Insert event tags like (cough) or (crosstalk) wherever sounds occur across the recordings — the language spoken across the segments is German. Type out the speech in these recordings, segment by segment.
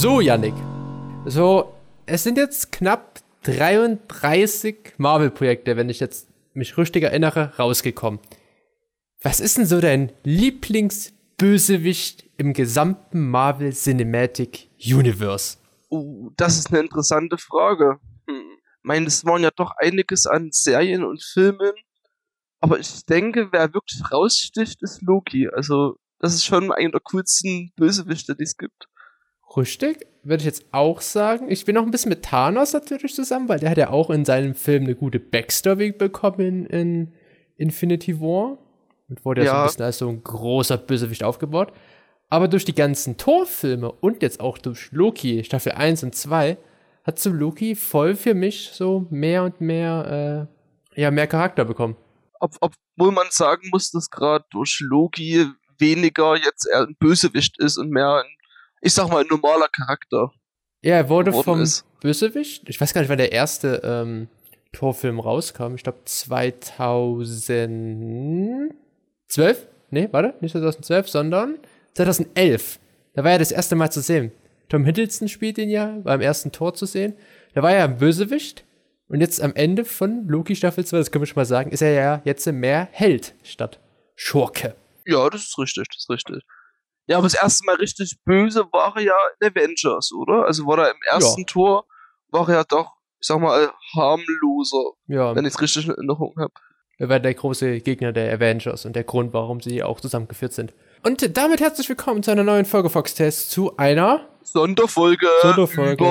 So, Yannick. So, es sind jetzt knapp 33 Marvel-Projekte, wenn ich jetzt mich richtig erinnere, rausgekommen. Was ist denn so dein Lieblingsbösewicht im gesamten Marvel Cinematic Universe? Uh, das ist eine interessante Frage. Hm. Ich meine, es waren ja doch einiges an Serien und Filmen. Aber ich denke, wer wirklich raussticht, ist Loki. Also, das ist schon einer der coolsten Bösewichte, die es gibt. Richtig, würde ich jetzt auch sagen. Ich bin noch ein bisschen mit Thanos natürlich zusammen, weil der hat ja auch in seinem Film eine gute Backstory bekommen in Infinity War. Und wurde ja, ja so ein bisschen als so ein großer Bösewicht aufgebaut. Aber durch die ganzen Torfilme und jetzt auch durch Loki, Staffel 1 und 2, hat so Loki voll für mich so mehr und mehr, äh, ja, mehr Charakter bekommen. Ob, obwohl man sagen muss, dass gerade durch Loki weniger jetzt er ein Bösewicht ist und mehr ein ich sag mal, ein normaler Charakter. Ja, er wurde vom ist. Bösewicht, ich weiß gar nicht, wann der erste ähm, Torfilm rauskam. Ich glaube 2012? Nee, warte, nicht 2012, sondern 2011. Da war er das erste Mal zu sehen. Tom Hiddleston spielt ihn ja, war im ersten Tor zu sehen. Da war er ein Bösewicht. Und jetzt am Ende von Loki Staffel 2, das können wir schon mal sagen, ist er ja jetzt mehr Held statt Schurke. Ja, das ist richtig, das ist richtig. Ja, aber das erste Mal richtig böse war er ja in Avengers, oder? Also war er im ersten ja. Tor, war er ja doch, ich sag mal, harmloser. Ja. Wenn ich es richtig in Erinnerung habe. Er war der große Gegner der Avengers und der Grund, warum sie auch zusammengeführt sind. Und damit herzlich willkommen zu einer neuen Folge Fox Test, zu einer Sonderfolge. Sonderfolge.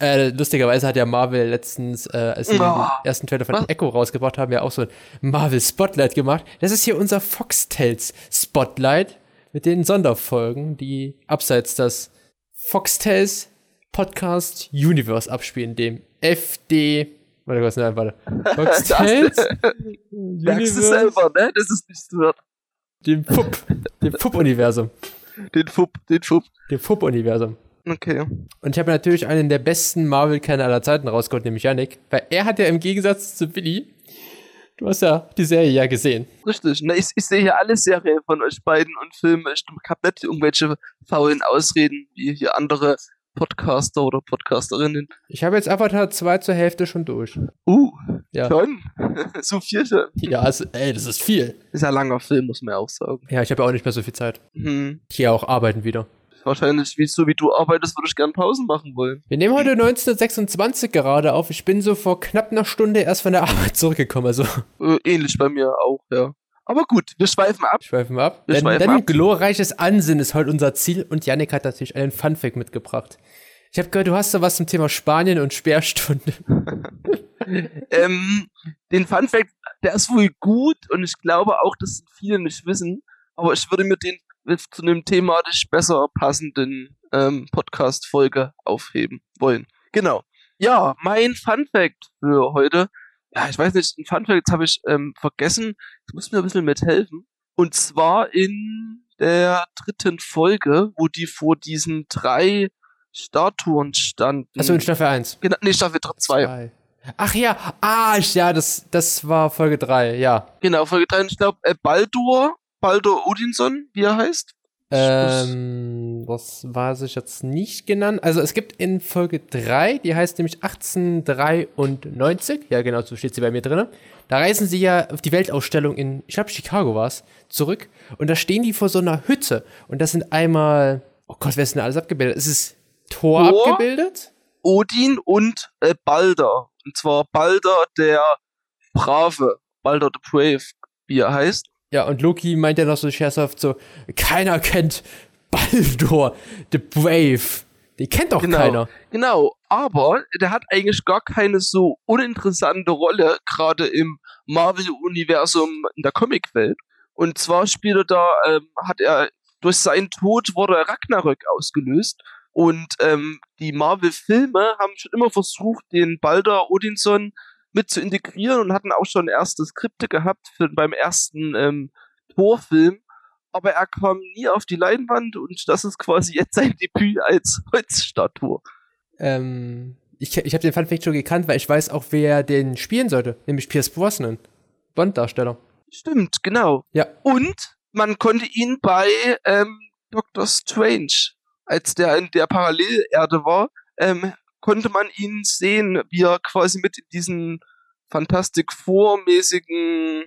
Äh, lustigerweise hat ja Marvel letztens, äh, als sie oh. den ersten Trailer von Was? Echo rausgebracht haben, ja auch so ein Marvel Spotlight gemacht. Das ist hier unser Fox Tales Spotlight mit den Sonderfolgen, die abseits des Foxtails Podcast Universe abspielen, dem FD. Warte, was nein, warte. (laughs) Foxtails. Merkst du selber, ne? Das ist nicht so. Dem FUP. dem FUP-Universum. Den FUP, den FUP. Dem FUP-Universum. Okay. Und ich habe natürlich einen der besten Marvel-Kenner aller Zeiten rausgeholt, nämlich Yannick, weil er hat ja im Gegensatz zu Billy Du hast ja die Serie ja gesehen. Richtig. Na, ich, ich sehe hier alle Serien von euch beiden und Filme. Ich habe nicht irgendwelche faulen Ausreden wie hier andere Podcaster oder Podcasterinnen. Ich habe jetzt Avatar 2 zur Hälfte schon durch. Uh, ja. schon? (laughs) so viel schon? Ja, also, ey, das ist viel. Ist ja ein langer Film, muss man ja auch sagen. Ja, ich habe ja auch nicht mehr so viel Zeit. Mhm. Ich gehe auch arbeiten wieder wahrscheinlich, wie so wie du arbeitest, würde ich gerne Pausen machen wollen. Wir nehmen heute 1926 gerade auf. Ich bin so vor knapp einer Stunde erst von der Arbeit zurückgekommen. Also. Äh, ähnlich bei mir auch, ja. Aber gut, wir schweifen ab. Schweifen ab. Wir denn, schweifen denn ab. glorreiches Ansinnen ist heute unser Ziel und Yannick hat natürlich einen Funfact mitgebracht. Ich habe gehört, du hast da was zum Thema Spanien und Sperrstunde. (laughs) ähm, den Funfact, der ist wohl gut und ich glaube auch, dass viele nicht wissen. Aber ich würde mir den zu einem thematisch besser passenden ähm, Podcast-Folge aufheben wollen. Genau. Ja, mein Fun Fact für heute. Ja, ich weiß nicht, ein Fun Fact habe ich ähm, vergessen. Ich muss mir ein bisschen mithelfen. Und zwar in der dritten Folge, wo die vor diesen drei Statuen standen. Also in Staffel 1. Genau, nee, Staffel 2. Ach ja, ah, ja, das, das war Folge 3, ja. Genau, Folge 3. Und ich glaube, äh, Baldur Baldur Odinson, wie er heißt? Ähm, das weiß ich jetzt nicht genannt. Also es gibt in Folge 3, die heißt nämlich 1893, ja genau, so steht sie bei mir drin. Da reisen sie ja auf die Weltausstellung in, ich glaube Chicago war es, zurück. Und da stehen die vor so einer Hütte. Und das sind einmal, oh Gott, wer ist denn alles abgebildet? Es ist Thor, Thor abgebildet. Odin und äh, Balder. Und zwar Balder der Brave, Balder the Brave, wie er heißt. Ja, und Loki meint ja noch so scherzhaft so, keiner kennt Baldur, the Brave. Die kennt doch genau, keiner. Genau, aber der hat eigentlich gar keine so uninteressante Rolle, gerade im Marvel-Universum in der Comicwelt. Und zwar spielt er da, ähm, hat er, durch seinen Tod wurde Ragnarök ausgelöst. Und ähm, die Marvel-Filme haben schon immer versucht, den Balder Odinson mit zu integrieren und hatten auch schon erste Skripte gehabt für, beim ersten ähm, Torfilm. Aber er kam nie auf die Leinwand und das ist quasi jetzt sein (laughs) Debüt als Holzstatue. Ähm, ich, ich habe den Funfact schon gekannt, weil ich weiß auch, wer den spielen sollte, nämlich Pierce Brosnan, Bond-Darsteller. Stimmt, genau. Ja. Und man konnte ihn bei ähm, Doctor Strange als der in der Parallelerde war, ähm, konnte man ihn sehen, wie er quasi mit in diesen Fantastic Four-mäßigen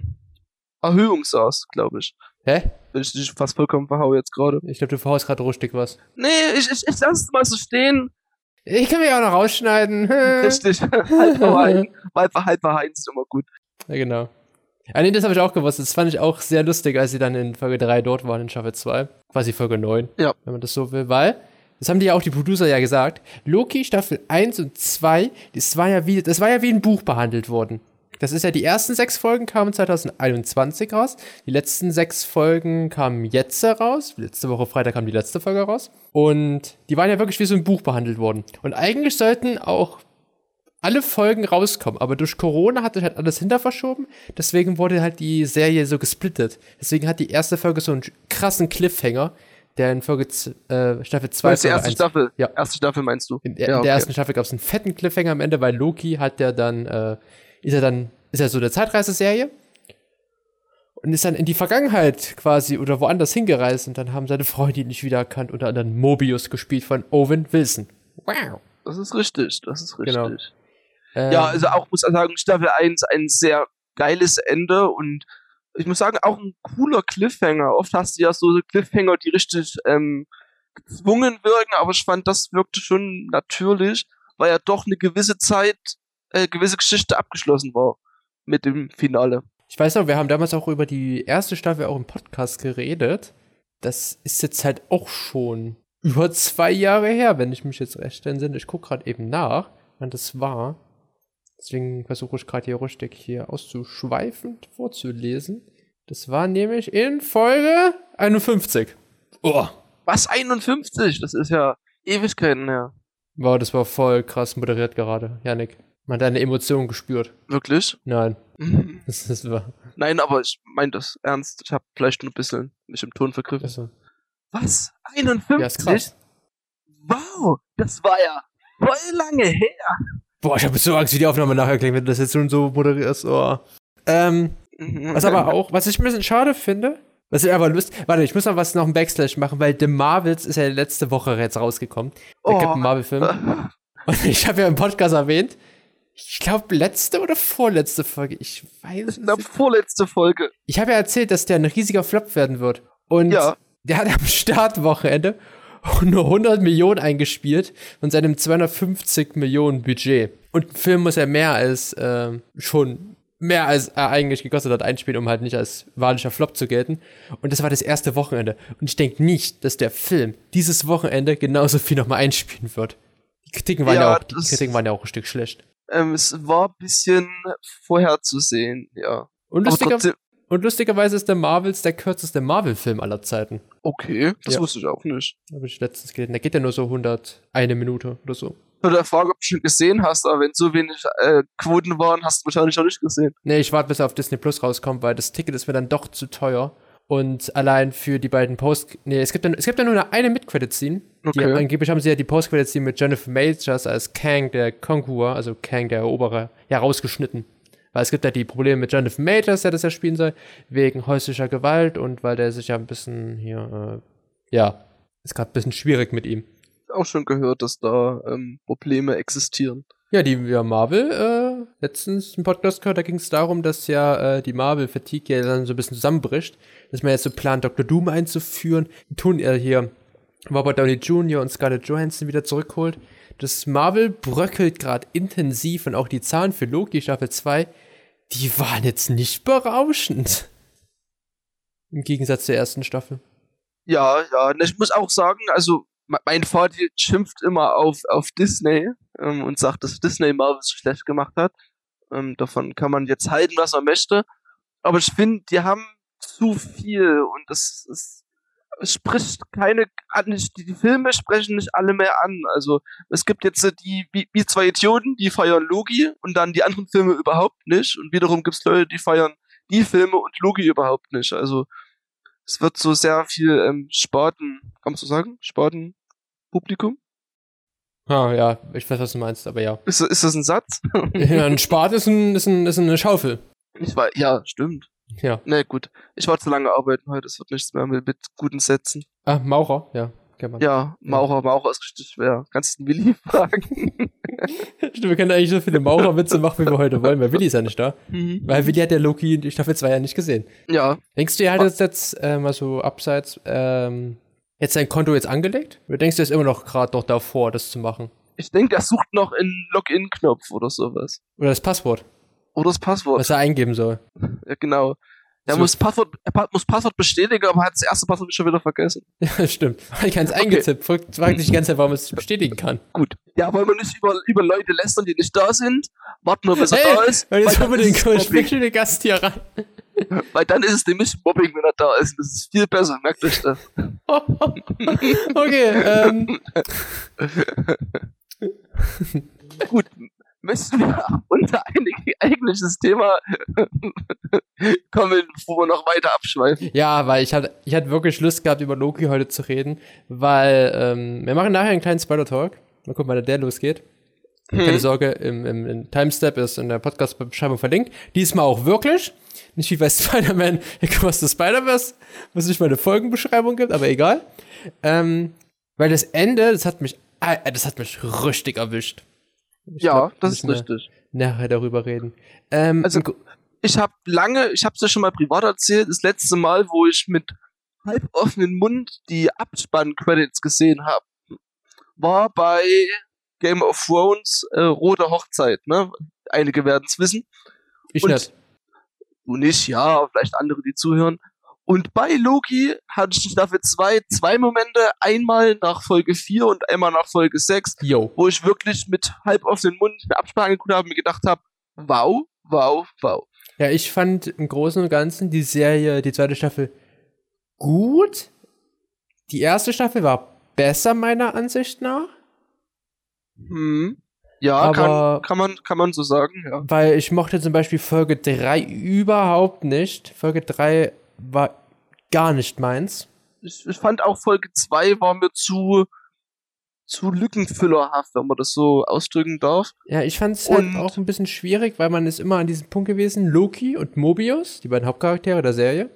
Erhöhung saß, glaube ich. Hä? Wenn ich dich fast vollkommen verhau jetzt gerade. Ich glaube, du verhaust gerade rustig was. Nee, ich, ich, ich lass es mal so stehen. Ich kann mich auch noch rausschneiden. (laughs) Richtig. halb verheim. halb, halb verheim ist immer gut. Ja, genau. Ah, nee, das habe ich auch gewusst. Das fand ich auch sehr lustig, als sie dann in Folge 3 dort waren, in Staffel 2. Quasi Folge 9. Ja. Wenn man das so will. Weil, das haben die ja auch die Producer ja gesagt, Loki Staffel 1 und 2, das war ja wie, das war ja wie ein Buch behandelt worden. Das ist ja, die ersten sechs Folgen kamen 2021 raus. Die letzten sechs Folgen kamen jetzt heraus. Letzte Woche Freitag kam die letzte Folge raus. Und die waren ja wirklich wie so ein Buch behandelt worden. Und eigentlich sollten auch alle Folgen rauskommen, aber durch Corona hat sich halt alles hinter verschoben. Deswegen wurde halt die Serie so gesplittet. Deswegen hat die erste Folge so einen krassen Cliffhanger, der in Folge äh, Staffel 2 Meinst du die erste 1 Staffel? Ja. Erste Staffel meinst du? in, der- Ja, in okay. der ersten Staffel gab es einen fetten Cliffhanger am Ende, weil Loki hat ja dann, äh, ist er dann, ist er so eine Zeitreiseserie und ist dann in die Vergangenheit quasi oder woanders hingereist und dann haben seine Freunde ihn nicht wiedererkannt, unter anderem Mobius gespielt von Owen Wilson. Wow. Das ist richtig, das ist richtig. Genau. Ähm, Ja, also auch muss ich sagen, Staffel 1 ein sehr geiles Ende und ich muss sagen, auch ein cooler Cliffhanger. Oft hast du ja so Cliffhanger, die richtig ähm, gezwungen wirken, aber ich fand, das wirkte schon natürlich, weil ja doch eine gewisse Zeit, äh, gewisse Geschichte abgeschlossen war mit dem Finale. Ich weiß noch, wir haben damals auch über die erste Staffel auch im Podcast geredet. Das ist jetzt halt auch schon über zwei Jahre her, wenn ich mich jetzt recht entsinne. Ich gucke gerade eben nach, wann das war. Deswegen versuche ich gerade hier rustig hier auszuschweifend vorzulesen. Das war nämlich in Folge 51. Oh. Was, 51? Das ist ja Ewigkeiten her. Wow, das war voll krass moderiert gerade, Janik. Man hat deine Emotionen gespürt. Wirklich? Nein, Mhm. (laughs) das, das war. Nein, aber ich meine das ernst. Ich habe vielleicht nur ein bisschen mich im Ton vergriffen. Also, Was? 51? ja, ist krass. Wow, das war ja voll lange her. Boah, ich habe so Angst, wie die Aufnahme nachher klingt, wenn du das jetzt schon so moderierst. Oh. Ähm, Mhm. was aber auch, was ich ein bisschen schade finde, was ich aber lust, warte, ich muss noch was noch ein Backslash machen, weil The Marvels ist ja letzte Woche jetzt rausgekommen. Der Oh. Captain Marvel Film. Und ich habe ja im Podcast erwähnt, ich glaube letzte oder vorletzte Folge, ich weiß es nicht. vorletzte Folge. Ich habe ja erzählt, dass der ein riesiger Flop werden wird. Und Ja. der hat am Startwochenende nur 100 Millionen eingespielt von seinem 250 Millionen Budget. Und ein Film muss ja mehr als, ähm, schon mehr als er eigentlich gekostet hat einspielen, um halt nicht als wahrlicher Flop zu gelten. Und das war das erste Wochenende. Und ich denke nicht, dass der Film dieses Wochenende genauso viel nochmal einspielen wird. Die Kritiken waren ja, Ja, auch, die Kritiken waren ja auch ein Stück schlecht. Ähm, es war ein bisschen vorherzusehen, ja. Und, lustiger, trotzdem, und lustigerweise ist der Marvels der kürzeste Marvel-Film aller Zeiten. okay, das Ja. wusste ich auch nicht. Habe ich letztens gelesen. Der geht ja nur so 101 Minute oder so. Zu der Frage, ob du schon gesehen hast, aber wenn so wenig äh, Quoten waren, hast du wahrscheinlich noch nicht gesehen. Nee, ich warte, bis er auf Disney Plus rauskommt, weil das Ticket ist mir dann doch zu teuer. Und allein für die beiden Post... Nee, es gibt ja, es gibt ja nur eine, eine Mid-Credit-Scene. Die, Okay. angeblich haben sie ja die Post-Credit-Scene mit Jennifer Majors als Kang, der Conqueror, also Kang, der Eroberer, ja rausgeschnitten. Weil es gibt ja die Probleme mit Jennifer Majors, der das ja spielen soll, wegen häuslicher Gewalt und weil der sich ja ein bisschen hier, äh, ja, ist gerade ein bisschen schwierig mit ihm. Auch schon gehört, dass da ähm, Probleme existieren. Ja, die ja, Marvel, äh, letztens im Podcast gehört, da ging es darum, dass ja äh, die Marvel-Fatigue ja dann so ein bisschen zusammenbricht, dass man jetzt so plant, Dr. Doom einzuführen, tun er hier Robert Downey Jr. und Scarlett Johansson wieder zurückholt. Das Marvel bröckelt gerade intensiv und auch die Zahlen für Loki Staffel 2, die waren jetzt nicht berauschend. Im Gegensatz zur ersten Staffel. Ja, ja. Ich muss auch sagen, also me- mein Vater schimpft immer auf, auf Disney ähm, und sagt, dass Disney Marvel so schlecht gemacht hat. Ähm, davon kann man jetzt halten, was man möchte. Aber ich finde, die haben zu viel und das, das spricht keine an, die, die Filme sprechen nicht alle mehr an. Also es gibt jetzt die wie, wie zwei Idioten, die feiern Logi und dann die anderen Filme überhaupt nicht. Und wiederum gibt es Leute, die feiern die Filme und Logi überhaupt nicht. Also es wird so sehr viel ähm, Spaten, kann man so sagen? Spaten-Publikum? Ah, ja, ich weiß, was du meinst, aber ja. Ist, ist das ein Satz? (laughs) ja ein Spat ist, ein, ist, ein, ist eine Schaufel. ich war, ja, stimmt. Ja. Na gut. Ich war zu lange arbeiten heute, es wird nichts mehr mit, mit guten Sätzen. Ah, Maurer, ja. man. Ja, Maurer, Maurer ist richtig schwer. Kannst du den Willi (laughs) fragen? (laughs) Stimmt, wir können eigentlich so viele Maurerwitze machen, wie wir heute wollen, weil Willi ist ja nicht da. Mhm. Weil Willi hat der Loki in Staffel 2 ja nicht gesehen. Ja, Denkst du, er hat jetzt, jetzt äh, mal so abseits ähm, jetzt sein Konto jetzt angelegt? Oder denkst du, er ist immer noch gerade noch davor, das zu machen? ich denke, er sucht noch einen Login-Knopf oder sowas. Oder das Passwort, Oder das Passwort. was er eingeben soll. Ja, genau. Er So. muss Passwort, er muss Passwort bestätigen, aber hat das erste Passwort schon wieder vergessen. (laughs) Ja, stimmt. Ich kann es eingezippt. Fragt fragt sich die ganze Zeit, warum es bestätigen kann. Gut. Ja, wollen wir nicht über, über Leute lästern, die nicht da sind. Warten wir, bis er Hey, da ist. weil jetzt dann haben wir den speziellen Gast hier rein. (laughs) Weil dann ist es nämlich Mobbing, wenn er da ist. Das ist viel besser, merkt euch das. (laughs) okay, ähm, Gut, müssen wir (laughs) unter ein eigentliches Thema (laughs) kommen, bevor wir noch weiter abschweifen. ja, weil ich hatte, ich hatte wirklich Lust gehabt, über Loki heute zu reden, weil ähm, wir machen nachher einen kleinen Spider-Talk. Mal gucken, wann der losgeht. Keine Hm. Sorge, im, im, im Timestep ist in der Podcast-Beschreibung verlinkt. Diesmal auch wirklich. Nicht wie bei (laughs) Spider-Man Across the Spider-Verse, wo es nicht mal eine Folgenbeschreibung gibt, aber egal. Ähm, weil das Ende, das hat mich, äh, das hat mich richtig erwischt. Ich Ja, glaub, das ist richtig. Nachher darüber reden. Ähm, Also, ich habe lange, ich habe es ja schon mal privat erzählt, das letzte Mal, wo ich mit halb offenen Mund die Abspann-Credits gesehen habe, war bei Game of Thrones äh, Rote Hochzeit, ne? Einige werden es wissen. ich und- nicht. Du nicht, ja, vielleicht andere, die zuhören. Und bei Loki hatte ich Staffel 2 zwei Momente, einmal nach Folge 4 und einmal nach Folge 6, Yo. wo ich wirklich mit halb offenen Mund eine Abspann angeguckt habe und mir gedacht habe, wow, wow, wow. Ja, ich fand im Großen und Ganzen die Serie, die zweite Staffel, gut. Die erste Staffel war besser, meiner Ansicht nach. Hm. Ja, Aber- kann, kann, man, kann man so sagen, ja. Weil ich mochte zum Beispiel Folge 3 überhaupt nicht. Folge 3 war gar nicht meins. Ich, ich fand auch Folge 2 war mir zu, zu lückenfüllerhaft, wenn man das so ausdrücken darf. Ja, ich fand es halt auch ein bisschen schwierig, weil man ist immer an diesem Punkt gewesen, Loki und Mobius, die beiden Hauptcharaktere der Serie,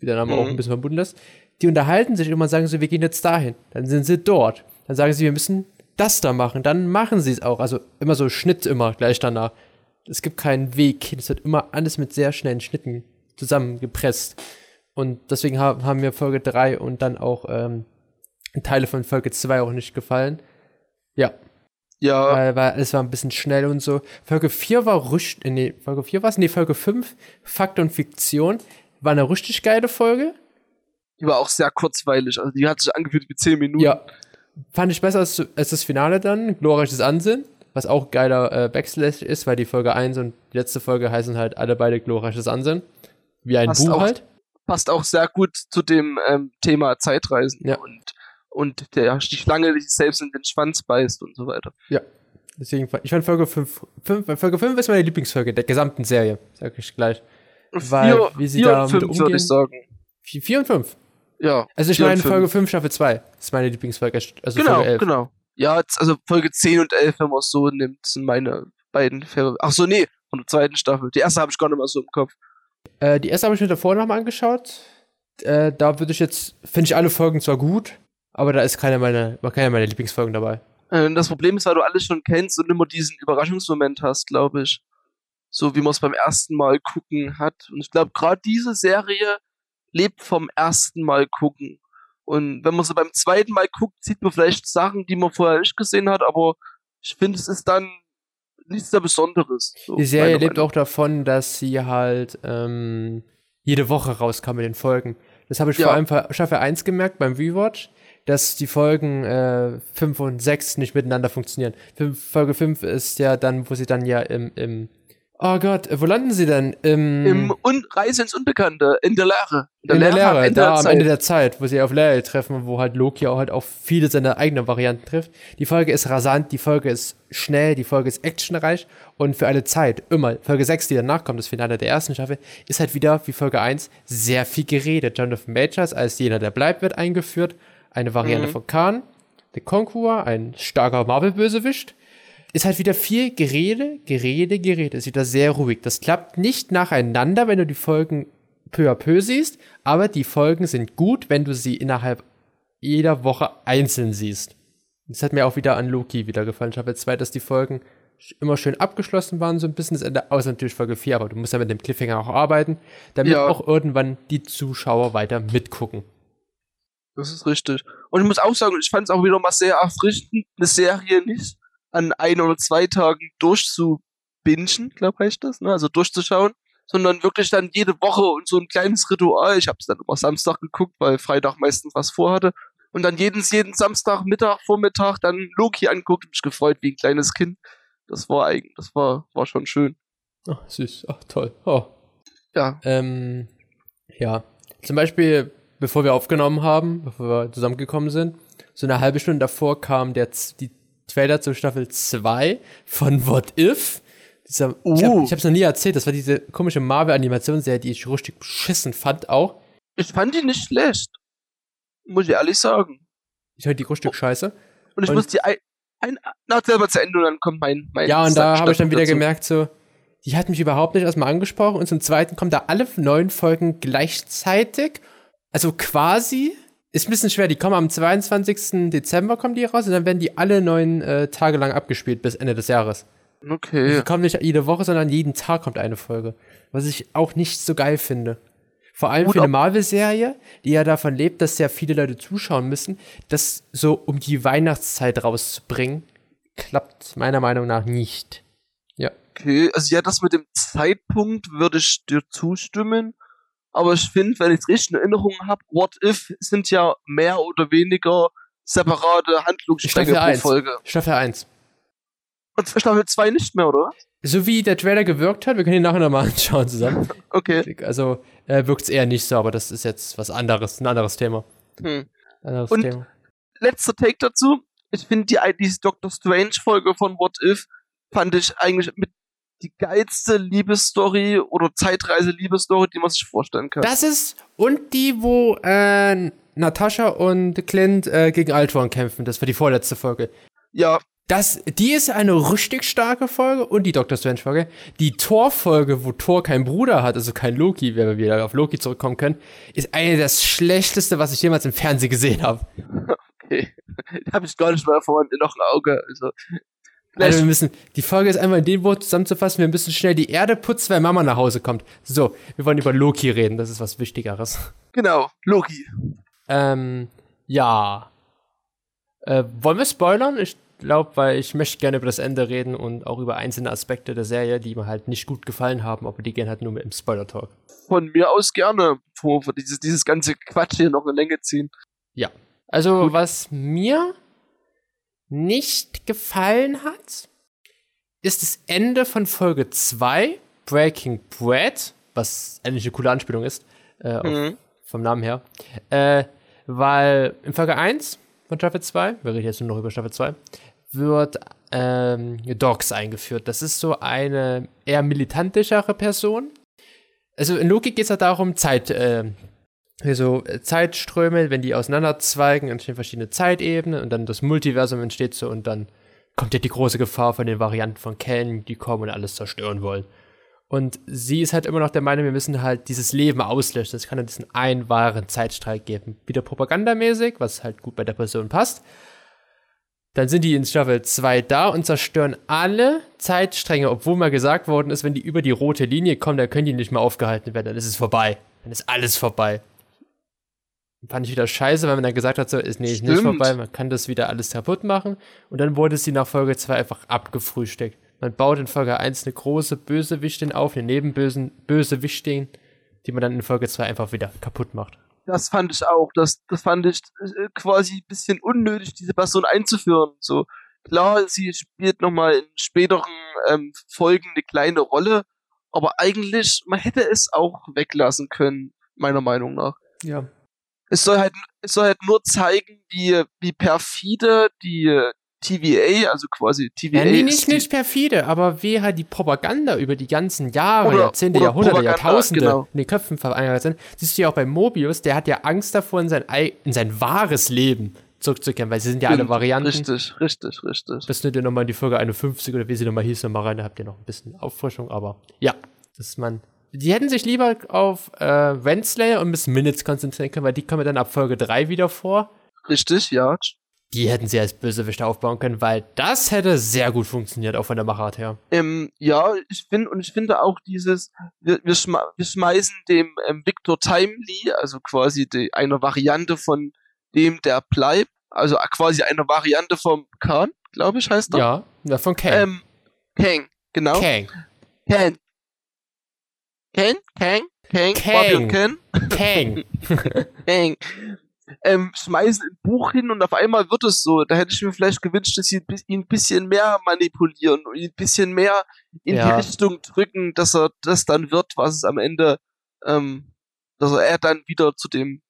wie der Name Mhm. auch ein bisschen verbunden ist, die unterhalten sich immer und sagen so, wir gehen jetzt dahin. Dann sind sie dort. Dann sagen sie, wir müssen das da machen. Dann machen sie es auch. Also immer so Schnitt immer gleich danach. Es gibt keinen Weg. Es wird immer alles mit sehr schnellen Schnitten zusammengepresst. Und deswegen ha haben mir Folge 3 und dann auch ähm, Teile von Folge 2 auch nicht gefallen. Ja, Ja, weil, weil es war ein bisschen schnell und so. Folge 4 war richtig, nee, Folge 4 war es? Nee, Folge 5, Fakt und Fiktion, war eine richtig geile Folge. die war auch sehr kurzweilig. Also die hat sich angefühlt wie 10 Minuten. Ja, fand ich besser als, als das Finale dann, Glorreiches Ansehen, was auch geiler äh, Backslash ist, weil die Folge 1 und die letzte Folge heißen halt alle beide Glorreiches Ansehen. Wie ein Passt Buch halt. Passt auch sehr gut zu dem ähm, Thema Zeitreisen Ja. und, und der, die Schlange, die sich selbst in den Schwanz beißt und so weiter. Deswegen, fand- ich fand Folge 5, 5, Folge 5 ist meine Lieblingsfolge der gesamten Serie, sag ich gleich. Weil, vier, wie sie vier da und fünf, würde umgehen- ich sagen. 4 und 5. Ja. Also ich meine. Folge 5, Staffel 2 ist meine Lieblingsfolge. Also genau, Folge 11. genau. Ja, also Folge 10 und 11, wenn man es so nimmt, sind meine beiden. Ach so, nee, von der zweiten Staffel. Die erste habe ich gar nicht mehr so im Kopf. Äh, die erste habe ich mir davor nochmal angeschaut. Äh, da würde ich jetzt, finde ich alle Folgen zwar gut, aber da ist keine meiner, war keine meiner Lieblingsfolgen dabei. Äh, Das Problem ist, weil du alles schon kennst und immer diesen Überraschungsmoment hast, glaube ich. So wie man es beim ersten Mal gucken hat. Und ich glaube, gerade diese Serie lebt vom ersten Mal gucken. Und wenn man so beim zweiten Mal guckt, sieht man vielleicht Sachen, die man vorher nicht gesehen hat, aber ich finde, es ist dann nichts sehr Besonderes. So, Die Serie lebt auch davon, dass sie halt ähm, jede Woche rauskam mit den Folgen. Das habe ich Ja. vor allem bei Staffel 1 gemerkt beim Rewatch, dass die Folgen äh, 5 und 6 nicht miteinander funktionieren. Folge 5 ist ja dann, wo sie dann ja im, im Oh Gott, wo landen sie denn? Im, Im Un Reise ins Unbekannte, in der Leere. in der Lehre, am Ende da der am. Ende der Zeit, wo sie auf Larry treffen, wo halt Loki auch halt auf viele seiner eigenen Varianten trifft. Die Folge ist rasant, die Folge ist schnell, die Folge ist actionreich und für alle Zeit, immer. Folge 6, die danach kommt, das Finale der ersten Staffel, ist halt wieder, wie Folge 1, sehr viel geredet. Jonathan Majors als jener, der bleibt, wird eingeführt. Eine Variante Mhm. von Khan, der Conqueror, ein starker Marvel-Bösewicht ist halt wieder viel Gerede, Gerede, Gerede. Ist wieder sehr ruhig. Das klappt nicht nacheinander, wenn du die Folgen peu à peu siehst, aber die Folgen sind gut, wenn du sie innerhalb jeder Woche einzeln siehst. Das hat mir auch wieder an Loki wieder gefallen. Staffel 2, dass die Folgen immer schön abgeschlossen waren, so ein bisschen das Ende, außer natürlich Folge 4, aber du musst ja mit dem Cliffhanger auch arbeiten, damit ja. auch irgendwann die Zuschauer weiter mitgucken. Das ist richtig. Und ich muss auch sagen, ich fand es auch wieder mal sehr erfrischend, eine Serie nicht an ein oder zwei Tagen durchzubingen, glaube ich das, ne? also durchzuschauen, sondern wirklich dann jede Woche und so ein kleines Ritual. Ich habe es dann immer Samstag geguckt, weil Freitag meistens was vorhatte. Und dann jeden, jeden Samstag, Mittag, Vormittag dann Loki anguckt und mich gefreut wie ein kleines Kind. Das war eigentlich, das war, war schon schön. Ach, süß, ach, toll. Oh. Ja. Ähm, ja. Zum Beispiel, bevor wir aufgenommen haben, bevor wir zusammengekommen sind, so eine halbe Stunde davor kam der, die Trailer zur Staffel 2 von What If. Dieser, uh. Ich, hab, ich hab's noch nie erzählt, das war diese komische Marvel-Animationsserie, die ich richtig beschissen fand auch. Ich fand die nicht schlecht. Muss ich ehrlich sagen. Ich fand die richtig scheiße. Und ich und muss die ein, ein, nach selber zu Ende und dann kommt mein, mein Ja, und da habe ich dann wieder dazu. gemerkt, so, die hat mich überhaupt nicht erstmal angesprochen und zum zweiten kommen da alle neun Folgen gleichzeitig. Also quasi ist ein bisschen schwer. Die kommen am 22. Dezember kommen die raus und dann werden die alle neun äh, Tage lang abgespielt bis Ende des Jahres. Okay. Die kommen nicht jede Woche, sondern jeden Tag kommt eine Folge. Was ich auch nicht so geil finde. Vor allem Gut, für eine Marvel-Serie, die ja davon lebt, dass sehr viele Leute zuschauen müssen, das so um die Weihnachtszeit rauszubringen, klappt meiner Meinung nach nicht. Ja. Okay, also ja, das mit dem Zeitpunkt würde ich dir zustimmen. Aber ich finde, wenn ich es richtig in Erinnerung habe, What If sind ja mehr oder weniger separate Handlungsstränge pro Folge. Staffel 1. Und Staffel 2 nicht mehr, oder? So wie der Trailer gewirkt hat, wir können ihn nachher nochmal (laughs) anschauen zusammen. (laughs) okay. Also äh, wirkt es eher nicht so, aber das ist jetzt was anderes, ein anderes Thema. Hm. Anderes Und Thema. letzter Take dazu. Ich finde die, diese Doctor Strange-Folge von What If fand ich eigentlich mit die geilste Liebesstory oder Zeitreise-Liebesstory, die man sich vorstellen kann. Das ist, und die, wo äh, Natascha und Clint äh, gegen Ultron kämpfen, das war die vorletzte Folge. Ja. Das, die ist eine richtig starke Folge und die Doctor Strange Folge. Die Thor-Folge, wo Thor keinen Bruder hat, also kein Loki, wenn wir wieder auf Loki zurückkommen können, ist eine das schlechteste, was ich jemals im Fernsehen gesehen habe. (laughs) Okay. (laughs) Da habe ich gar nicht mehr vorhin noch ein Auge. Also, also wir müssen, die Folge ist einmal in dem Wort zusammenzufassen, wir müssen schnell die Erde putzen, wenn Mama nach Hause kommt. So, wir wollen über Loki reden, das ist was Wichtigeres. Genau, Loki. Ähm, ja. Äh, wollen wir spoilern? Ich glaube, weil ich möchte gerne über das Ende reden und auch über einzelne Aspekte der Serie, die mir halt nicht gut gefallen haben, aber die gehen halt nur mit im Spoiler-Talk. Von mir aus gerne, vor, vor dieses, dieses ganze Quatsch hier noch eine Länge ziehen. Ja. Also, Gut. was mir nicht gefallen hat, ist das Ende von Folge 2, Breaking Bread, was eigentlich eine coole Anspielung ist, äh, mhm. vom Namen her. Äh, weil in Folge 1 von Staffel 2, wir reden jetzt nur noch über Staffel 2, wird ähm, Dogs eingeführt. Das ist so eine eher militantischere Person. Also in Logik geht es ja darum, Zeit, äh, so äh, Zeitströme, wenn die auseinanderzweigen, entstehen verschiedene Zeitebenen und dann das Multiversum entsteht so und dann kommt ja die große Gefahr von den Varianten von Ken, die kommen und alles zerstören wollen. Und sie ist halt immer noch der Meinung, wir müssen halt dieses Leben auslöschen. Es kann dann diesen einen wahren Zeitstreik geben. Wieder propagandamäßig, was halt gut bei der Person passt. Dann sind die in Staffel 2 da und zerstören alle Zeitstränge, obwohl mal gesagt worden ist, wenn die über die rote Linie kommen, dann können die nicht mehr aufgehalten werden. Dann ist es vorbei. Dann ist alles vorbei fand ich wieder scheiße, weil man dann gesagt hat, so ist nee, nicht vorbei, man kann das wieder alles kaputt machen. Und dann wurde sie nach Folge 2 einfach abgefrühstückt. Man baut in Folge 1 eine große Bösewichtin auf, eine nebenbösen Bösewichtin, die man dann in Folge 2 einfach wieder kaputt macht. Das fand ich auch. Das, das fand ich äh, quasi ein bisschen unnötig, diese Person einzuführen. So, klar, sie spielt nochmal in späteren ähm, Folgen eine kleine Rolle, aber eigentlich, man hätte es auch weglassen können, meiner Meinung nach. Ja, es soll halt, es soll halt nur zeigen, wie, wie perfide die TVA, also quasi TVA. Ja, nee, nicht, nicht perfide, aber wie halt die Propaganda über die ganzen Jahre, oder, Jahrzehnte, oder Jahrhunderte, Propaganda, Jahrtausende genau. in den Köpfen verankert sind. Siehst du ja auch bei Mobius, der hat ja Angst davor, in sein, in sein wahres Leben zurückzukehren, weil sie sind ja Stimmt, alle Varianten. Richtig, richtig, richtig. Das nimmt ihr nochmal in die Folge 51 oder wie sie nochmal hieß, nochmal rein, da habt ihr noch ein bisschen Auffrischung, aber ja, das ist man die hätten sich lieber auf äh, Renslayer und Miss Minutes konzentrieren können, weil die kommen dann ab Folge 3 wieder vor. Richtig, ja. Die hätten sie als Bösewicht aufbauen können, weil das hätte sehr gut funktioniert, auch von der Machart her. Ähm, ja, ich finde, und ich finde auch dieses, wir, wir, schme wir schmeißen dem ähm, Victor Timely, also quasi die, eine Variante von dem, der bleibt, also quasi eine Variante vom Khan, glaube ich, heißt er. Ja, ja von Kang. Ähm, Kang, genau. Kang. Kang. Kang, Kang, Kang, und Ken. Kang. (laughs) Kang. Ähm, schmeißen ein Buch hin und auf einmal wird es so. Da hätte ich mir vielleicht gewünscht, dass sie ihn ein bisschen mehr manipulieren und ihn ein bisschen mehr in Ja. die Richtung drücken, dass er das dann wird, was es am Ende, ähm, dass er dann wieder zu dem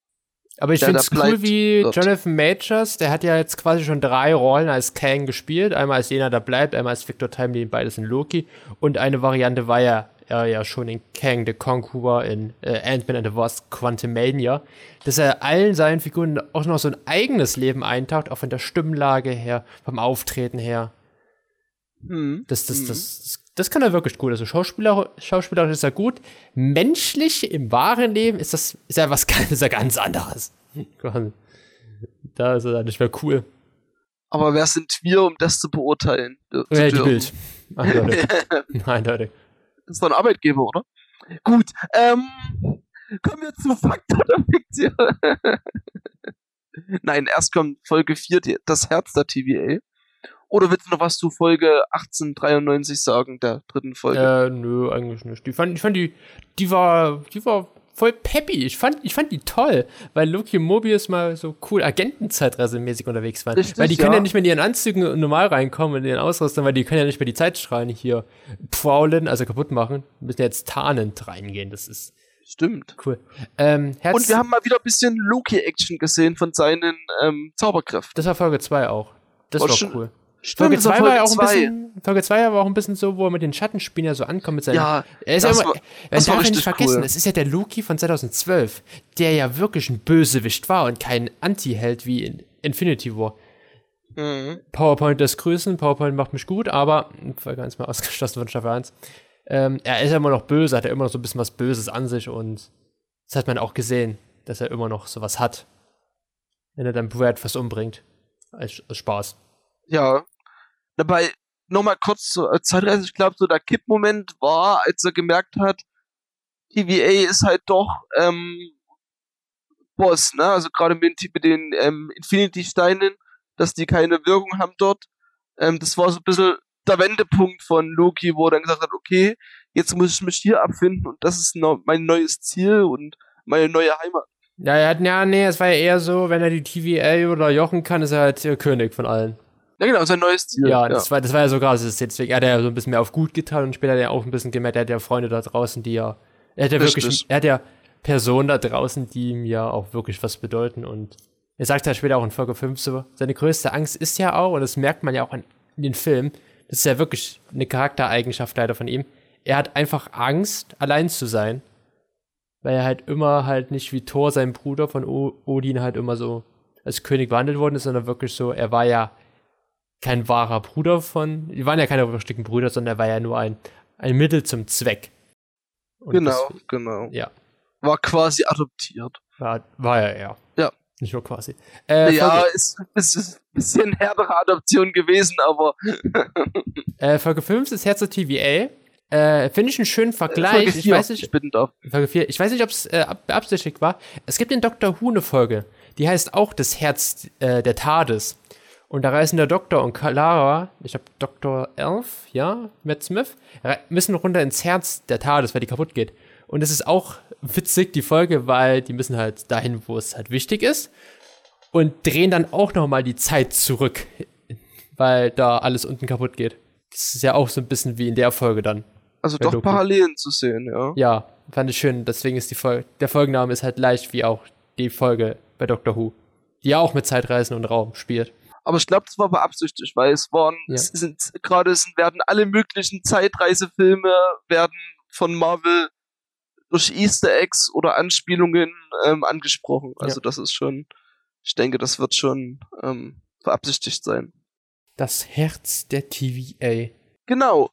Aber ich finde es cool, wie wird. Jonathan Majors, der hat ja jetzt quasi schon drei Rollen als Kang gespielt. Einmal als jener, der bleibt, einmal als Victor Timely, beides in Loki. Und eine Variante war ja, er ja schon in Kang the Conqueror in äh, Ant-Man and the Wasp Quantumania, dass er allen seinen Figuren auch noch so ein eigenes Leben eintaucht, auch von der Stimmlage her, vom Auftreten her. hm, Das, das, Mhm. das, das kann er wirklich gut. Also Schauspieler, schauspielerisch ist er gut. Menschlich im wahren Leben ist das ist ja was (laughs) ganz, ist ja ganz anderes. (laughs) Da ist er dann nicht mehr cool. Aber wer sind wir, um das zu beurteilen? Zu Ja, die? Bild. Eindeutig. (laughs) Eindeutig. Ist doch ein Arbeitgeber, oder? Gut, ähm, kommen wir zu Fakt oder Fiktion. (laughs) Nein, erst kommt Folge 4, die, das Herz der TVA. Oder willst du noch was zu Folge 1893 sagen, der dritten Folge? Äh, nö, eigentlich nicht. Die fand, ich fand die, die war, die war voll peppy. Ich fand, ich fand die toll, weil Loki und Mobius mal so cool Agentenzeitreisemäßig unterwegs waren. Richtig, weil die können ja. nicht mehr in ihren Anzügen normal reinkommen, in ihren Ausrüstern, weil die können ja nicht mehr die Zeitstrahlen hier prowlen, also kaputt machen. Die müssen ja jetzt tarnend reingehen. Das ist Stimmt. cool. Ähm, Und wir haben mal wieder ein bisschen Loki-Action gesehen von seinen ähm, Zauberkräften. das war Folge 2 auch. Das war schon- cool. Stimmt, Folge das war 2 war ja auch ein bisschen, Folge 2 war auch ein bisschen so, wo er mit den Schattenspielen ja so ankommt mit seinen Ja, Er ist das ja immer, war- das darf ja nicht vergessen, cool. es ist ja der Loki von 2012, der ja wirklich ein Bösewicht war und kein Anti-Held wie in Infinity War. Mhm. PowerPoint das Grüßen, PowerPoint macht mich gut, aber Folge 1 mal (laughs) ausgeschlossen von Staffel 1. Ähm, er ist ja immer noch böse, hat er immer noch so ein bisschen was Böses an sich und das hat man auch gesehen, dass er immer noch sowas hat. Wenn er dann Brad fast umbringt. Als, als Spaß. Ja. Dabei, nochmal kurz zur äh, Zeitreise, ich glaube, so der Kippmoment war, als er gemerkt hat, TVA ist halt doch ähm, Boss, ne? Also gerade mit, den- mit den ähm, Infinity-Steinen, dass die keine Wirkung haben dort. Ähm, das war so ein bisschen der Wendepunkt von Loki, wo er dann gesagt hat, okay, jetzt muss ich mich hier abfinden und das ist mein neues Ziel und meine neue Heimat. Ja, er hat, ja, nee, es war ja eher so, wenn er die TVA oder Jochen kann, ist er halt äh, König von allen. Ja, genau, sein neues Ziel. Ja, Das, war, das war ja so gerade das Deswegen hat er ja so ein bisschen mehr auf gut getan und später hat er auch ein bisschen gemerkt, er hat ja Freunde da draußen, die ja. Er hat ja Richtig. wirklich. Er hat ja Personen da draußen, die ihm ja auch wirklich was bedeuten und er sagt ja später auch in Folge 5 so, seine größte Angst ist ja auch, und das merkt man ja auch in den Filmen, das ist ja wirklich eine Charaktereigenschaft leider von ihm. Er hat einfach Angst, allein zu sein. Weil er halt immer halt nicht wie Thor, sein Bruder von o Odin, halt immer so als König behandelt worden ist, sondern wirklich so, er war ja kein wahrer Bruder von, die waren ja keine richtigen Brüder, sondern er war ja nur ein, ein Mittel zum Zweck. Und Genau, das genau. Ja. War quasi adoptiert. war, war ja er. Ja. Nicht nur quasi. Äh, ja, ist, ist, ist ein bisschen härtere Adoption gewesen, aber (laughs) äh, Folge 5 ist Herz der TVA. Äh, Finde ich einen schönen Vergleich. Folge ich vier, weiß nicht, ich bitten darf. Folge 4. Ich weiß nicht, ob es äh, ab- beabsichtigt war. Es gibt in Dr. Who eine Folge, die heißt auch das Herz äh, der Tades. Und da reisen der Doktor und Clara, ich glaube Dr. Elf, ja, Matt Smith, müssen runter ins Herz der Tades, weil die kaputt geht. Und es ist auch witzig, die Folge, weil die müssen halt dahin, wo es halt wichtig ist. Und drehen dann auch nochmal die Zeit zurück, weil da alles unten kaputt geht. Das ist ja auch so ein bisschen wie in der Folge dann. Also doch Loki. Parallelen zu sehen, ja. Ja, fand ich schön. Deswegen ist die Folge, der Folgenname ist halt leicht wie auch die Folge bei Doctor Who, die ja auch mit Zeitreisen und Raum spielt. Aber ich glaube, das war beabsichtigt, weil es waren, Ja. es sind gerade es werden alle möglichen Zeitreisefilme werden von Marvel durch Easter Eggs oder Anspielungen ähm, angesprochen. Also das ist schon, ich denke, das wird schon ähm, beabsichtigt sein. Das Herz der TVA. Genau.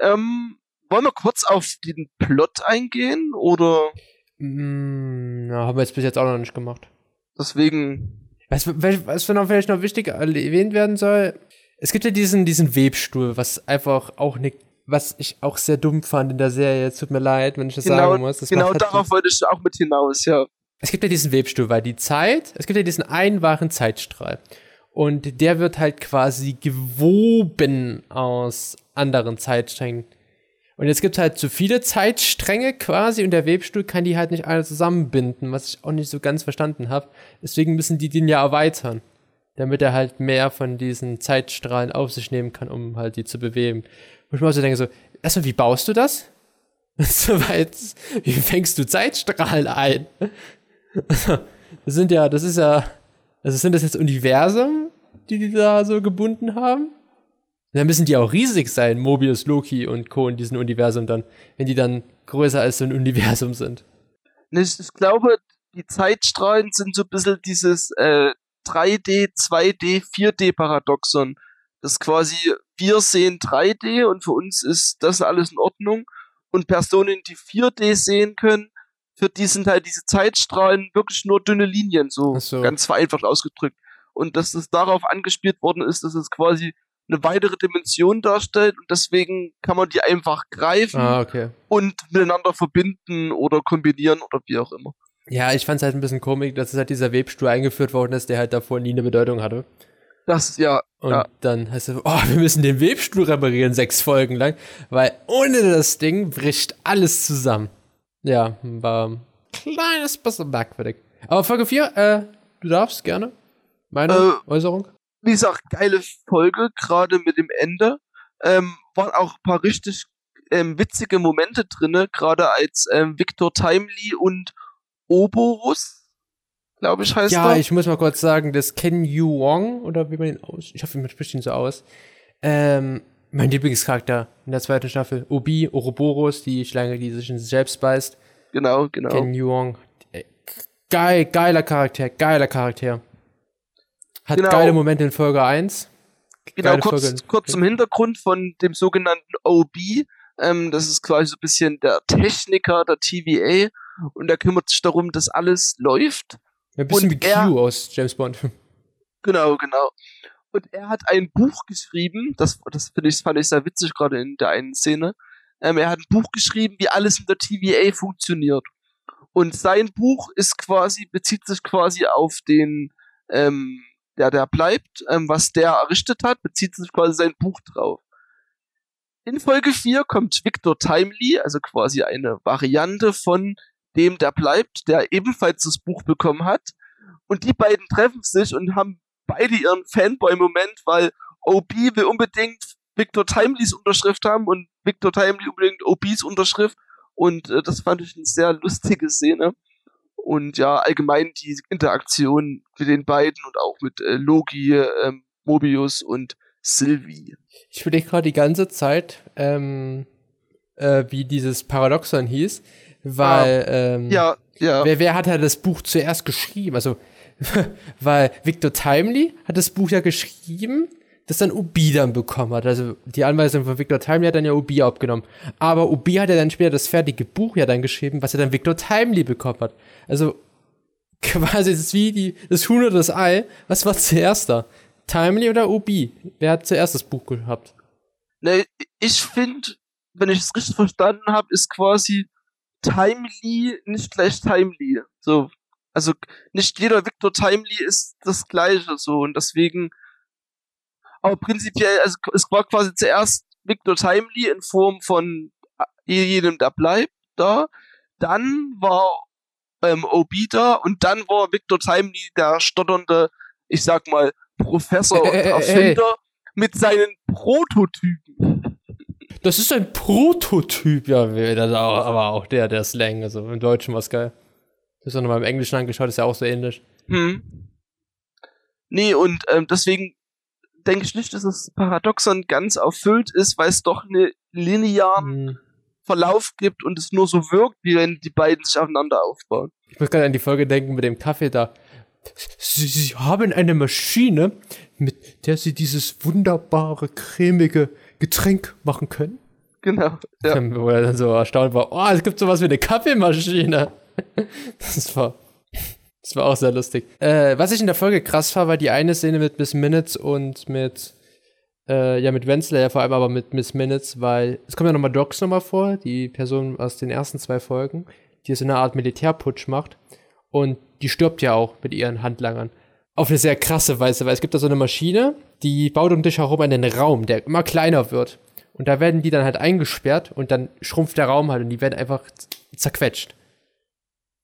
Ähm, wollen wir kurz auf den Plot eingehen oder Mm, na, haben wir jetzt bis jetzt auch noch nicht gemacht. deswegen Was, was noch vielleicht noch wichtig erwähnt werden soll, es gibt ja diesen, diesen Webstuhl, was einfach auch eine was ich auch sehr dumm fand in der Serie. Tut mir leid, wenn ich das genau, sagen muss. Das genau halt darauf wollte ich auch mit hinaus, ja. Es gibt ja diesen Webstuhl, weil die Zeit, es gibt ja diesen einen wahren Zeitstrahl. Und der wird halt quasi gewoben aus anderen Zeitsträngen. Und jetzt gibt es halt zu viele Zeitstränge quasi und der Webstuhl kann die halt nicht alle zusammenbinden, was ich auch nicht so ganz verstanden habe. Deswegen müssen die den ja erweitern, damit er halt mehr von diesen Zeitstrahlen auf sich nehmen kann, um halt die zu bewegen. Wo ich mir auch so denke, so, erstmal, wie baust du das? (laughs) Soweit, wie fängst du Zeitstrahlen ein? (laughs) das sind ja, das ist ja, also sind das jetzt Universen, die die da so gebunden haben? Dann müssen die auch riesig sein, Mobius, Loki und Co. in diesem Universum dann, wenn die dann größer als so ein Universum sind. Ich, ich glaube, die Zeitstrahlen sind so ein bisschen dieses äh, 3D, 2D, 4D-Paradoxon. Das quasi, wir sehen 3D und für uns ist das alles in Ordnung. Und Personen, die 4D sehen können, für die sind halt diese Zeitstrahlen wirklich nur dünne Linien, so, so. ganz vereinfacht ausgedrückt. Und dass das darauf angespielt worden ist, dass es quasi eine weitere Dimension darstellt und deswegen kann man die einfach greifen ah, okay. und miteinander verbinden oder kombinieren oder wie auch immer. Ja, ich fand es halt ein bisschen komisch, dass es halt dieser Webstuhl eingeführt worden ist, der halt davor nie eine Bedeutung hatte. Das, ja. Und ja. dann heißt es, oh, wir müssen den Webstuhl reparieren, sechs Folgen lang, weil ohne das Ding bricht alles zusammen. Ja, war ein kleines bisschen merkwürdig. Aber Folge 4, äh, du darfst gerne. Meine äh, Äußerung? Wie gesagt, geile Folge, gerade mit dem Ende. Ähm, waren auch ein paar richtig ähm, witzige Momente drinne, gerade als ähm, Victor Timely und Oborus, glaube ich, heißt ja, er. Ja, ich muss mal kurz sagen, das Ken Yu Wong, oder wie man ihn aus, ich hoffe, man spricht ihn so aus, ähm, mein Lieblingscharakter in der zweiten Staffel, Obi, Ouroboros, die Schlange, die sich in sich selbst beißt. Genau, genau. Ken Yu Wong. Äh, geil, geiler Charakter, geiler Charakter. Hat genau. geile Momente in Folge 1. Genau, kurz, kurz zum Hintergrund von dem sogenannten OB. Ähm, das ist quasi so ein bisschen der Techniker der TVA und er kümmert sich darum, dass alles läuft. Ein bisschen und wie er, Q aus James Bond. (laughs) Genau, genau. Und er hat ein Buch geschrieben, das, das finde ich, fand ich sehr witzig, gerade in der einen Szene. Ähm, er hat ein Buch geschrieben, wie alles in der TVA funktioniert. Und sein Buch ist quasi, bezieht sich quasi auf den ähm, der der bleibt, ähm, was der errichtet hat, bezieht sich quasi sein Buch drauf. In Folge 4 kommt Victor Timely, also quasi eine Variante von dem, der bleibt, der ebenfalls das Buch bekommen hat. Und die beiden treffen sich und haben beide ihren Fanboy-Moment, weil OB will unbedingt Victor Timelys Unterschrift haben und Victor Timely unbedingt OBs Unterschrift. Und äh, das fand ich eine sehr lustige Szene und ja, allgemein die Interaktion mit den beiden und auch mit äh, Logi, äh, Mobius und Sylvie. Ich überlege gerade die ganze Zeit, ähm, äh, wie dieses Paradoxon hieß, weil ah, ähm, ja, ja. Wer, wer hat halt das Buch zuerst geschrieben? Also, (laughs) weil Victor Timely hat das Buch ja geschrieben das dann Ubi dann bekommen hat. Also die Anweisung von Victor Timely hat dann ja Ubi abgenommen. Aber Ubi hat ja dann später das fertige Buch ja dann geschrieben, was er dann Victor Timely bekommen hat. Also (laughs) quasi ist es wie die, das Huhn oder das Ei. Was war zuerst da? Timely oder Ubi? Wer hat zuerst das Buch gehabt? Ne, ich finde, wenn ich es richtig verstanden habe, ist quasi Timely nicht gleich Timely. So, also nicht jeder Victor Timely ist das gleiche so und deswegen aber prinzipiell, also es war quasi zuerst Victor Timely in Form von äh, jedem, der bleibt, da. Dann war ähm, Obi da und dann war Victor Timely der stotternde, ich sag mal, Professor und Erfinder mit seinen Prototypen. Das ist ein Prototyp, ja, aber auch der, der Slang, also im Deutschen war es geil. Das ist auch nochmal im Englischen angeschaut, ist ja auch so ähnlich. Hm. Nee, und ähm, deswegen denke ich nicht, dass das Paradoxon ganz erfüllt ist, weil es doch einen linearen mhm. Verlauf gibt und es nur so wirkt, wie wenn die beiden sich aufeinander aufbauen. Ich muss gerade an die Folge denken mit dem Kaffee da. Sie, Sie haben eine Maschine, mit der Sie dieses wunderbare, cremige Getränk machen können. Genau. Ja. (laughs) Wo er dann so erstaunt war, oh, es gibt sowas wie eine Kaffeemaschine. (laughs) Das war Das war auch sehr lustig. Äh, was ich in der Folge krass war, war die eine Szene mit Miss Minutes und mit, äh, ja, mit Wenslayer vor allem, aber mit Miss Minutes, weil es kommt ja nochmal Docs nochmal vor, die Person aus den ersten zwei Folgen, die so eine Art Militärputsch macht. Und die stirbt ja auch mit ihren Handlangern. Auf eine sehr krasse Weise, weil es gibt da so eine Maschine, die baut um dich herum einen Raum, der immer kleiner wird. Und da werden die dann halt eingesperrt und dann schrumpft der Raum halt und die werden einfach zerquetscht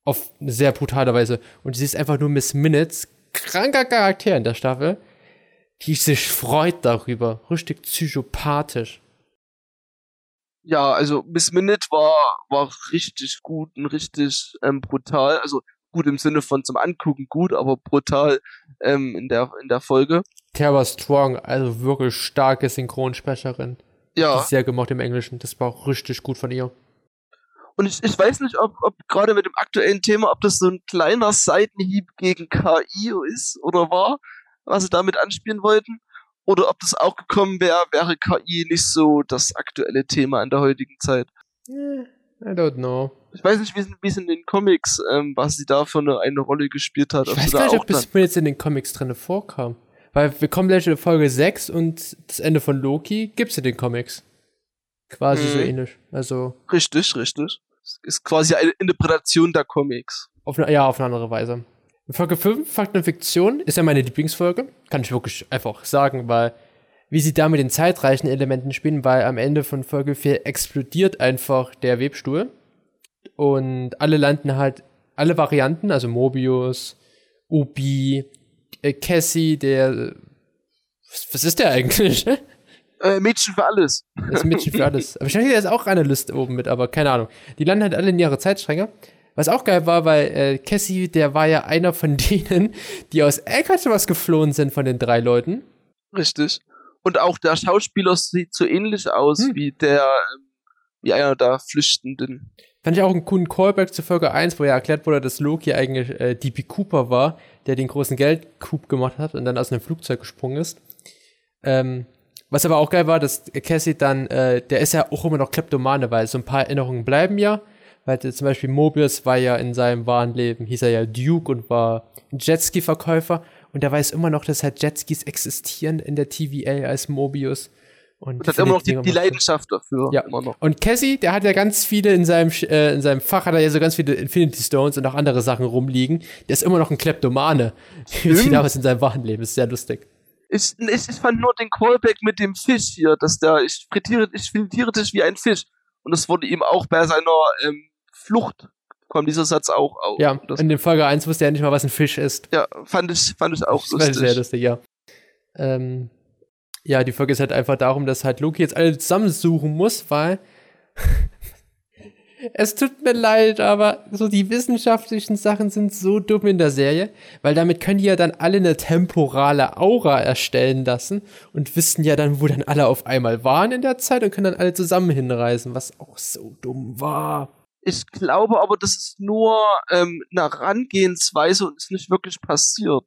auf eine sehr brutale Weise. Und sie ist einfach nur Miss Minutes, kranker Charakter in der Staffel, die sich freut darüber. Richtig psychopathisch. Ja, also Miss Minute war, war richtig gut und richtig ähm, brutal. Also gut im Sinne von zum Angucken gut, aber brutal ähm, in, der, in der Folge. Tara Strong, also wirklich starke Synchronsprecherin. Ja. Sehr gemocht im Englischen. Das war richtig gut von ihr. Und ich, ich weiß nicht, ob, ob gerade mit dem aktuellen Thema, ob das so ein kleiner Seitenhieb gegen KI ist oder war, was sie damit anspielen wollten. Oder ob das auch gekommen wäre, wäre KI nicht so das aktuelle Thema in der heutigen Zeit. Eh, I don't know. Ich weiß nicht, wie es in den Comics, ähm, was sie da für eine, eine Rolle gespielt hat. Ich weiß gar nicht, ob das mir jetzt in den Comics drin vorkam. Weil wir kommen gleich in Folge 6 und das Ende von Loki gibt's in den Comics. Quasi mhm. so ähnlich. Also. Richtig, richtig. Ist quasi eine Interpretation der Comics. Auf ja, auf eine andere Weise. Folge 5, Fakten und Fiktion, ist ja meine Lieblingsfolge. Kann ich wirklich einfach sagen, weil wie sie da mit den zeitreichen Elementen spielen, weil am Ende von Folge 4 explodiert einfach der Webstuhl. Und alle landen halt, alle Varianten, also Mobius, Ubi, äh, Cassie, der. Was, was ist der eigentlich? Äh, Mädchen für alles. Das ist Mädchen für (laughs) alles. Aber wahrscheinlich ist auch eine Liste oben mit, aber keine Ahnung. Die landen halt alle in ihre Zeitstränge. Was auch geil war, weil äh, Cassie, der war ja einer von (laughs) denen, die aus was geflohen sind von den drei Leuten. Richtig. Und auch der Schauspieler sieht so ähnlich aus hm. wie der, ähm, wie einer der Flüchtenden. Fand ich auch einen coolen Callback zu Folge 1, wo ja erklärt wurde, dass Loki eigentlich äh, DP Cooper war, der den großen Geldcoup gemacht hat und dann aus einem Flugzeug gesprungen ist. Ähm, was aber auch geil war, dass Cassie dann, äh, der ist ja auch immer noch Kleptomane, weil so ein paar Erinnerungen bleiben ja. Weil zum Beispiel Mobius war ja in seinem wahren Leben, hieß er ja Duke und war ein Jetski-Verkäufer. Und der weiß immer noch, dass halt Jetskis existieren in der TVA als Mobius. Und, und hat immer noch die, die Leidenschaft dafür. Ja. Immer noch. Und Cassie, der hat ja ganz viele in seinem, äh, in seinem Fach, hat er ja so ganz viele Infinity Stones und auch andere Sachen rumliegen. Der ist immer noch ein Kleptomane, (laughs) wie damals in seinem wahren Leben. Ist sehr lustig. Ich, ich, ich fand nur den Callback mit dem Fisch hier, dass der, ich frittiere, ich frittiere dich wie ein Fisch. Und das wurde ihm auch bei seiner ähm, Flucht, kommt dieser Satz auch auf. Ja, in dem Folge 1 wusste er nicht mal, was ein Fisch ist. Ja, fand ich, fand ich auch das lustig. sehr lustig, ja. Ähm, ja, die Folge ist halt einfach darum, dass halt Loki jetzt alle zusammensuchen muss, weil es tut mir leid, aber so die wissenschaftlichen Sachen sind so dumm in der Serie, weil damit können die ja dann alle eine temporale Aura erstellen lassen und wissen ja dann, wo dann alle auf einmal waren in der Zeit und können dann alle zusammen hinreisen, was auch so dumm war. Ich glaube aber, das ist nur ähm, eine Herangehensweise und ist nicht wirklich passiert.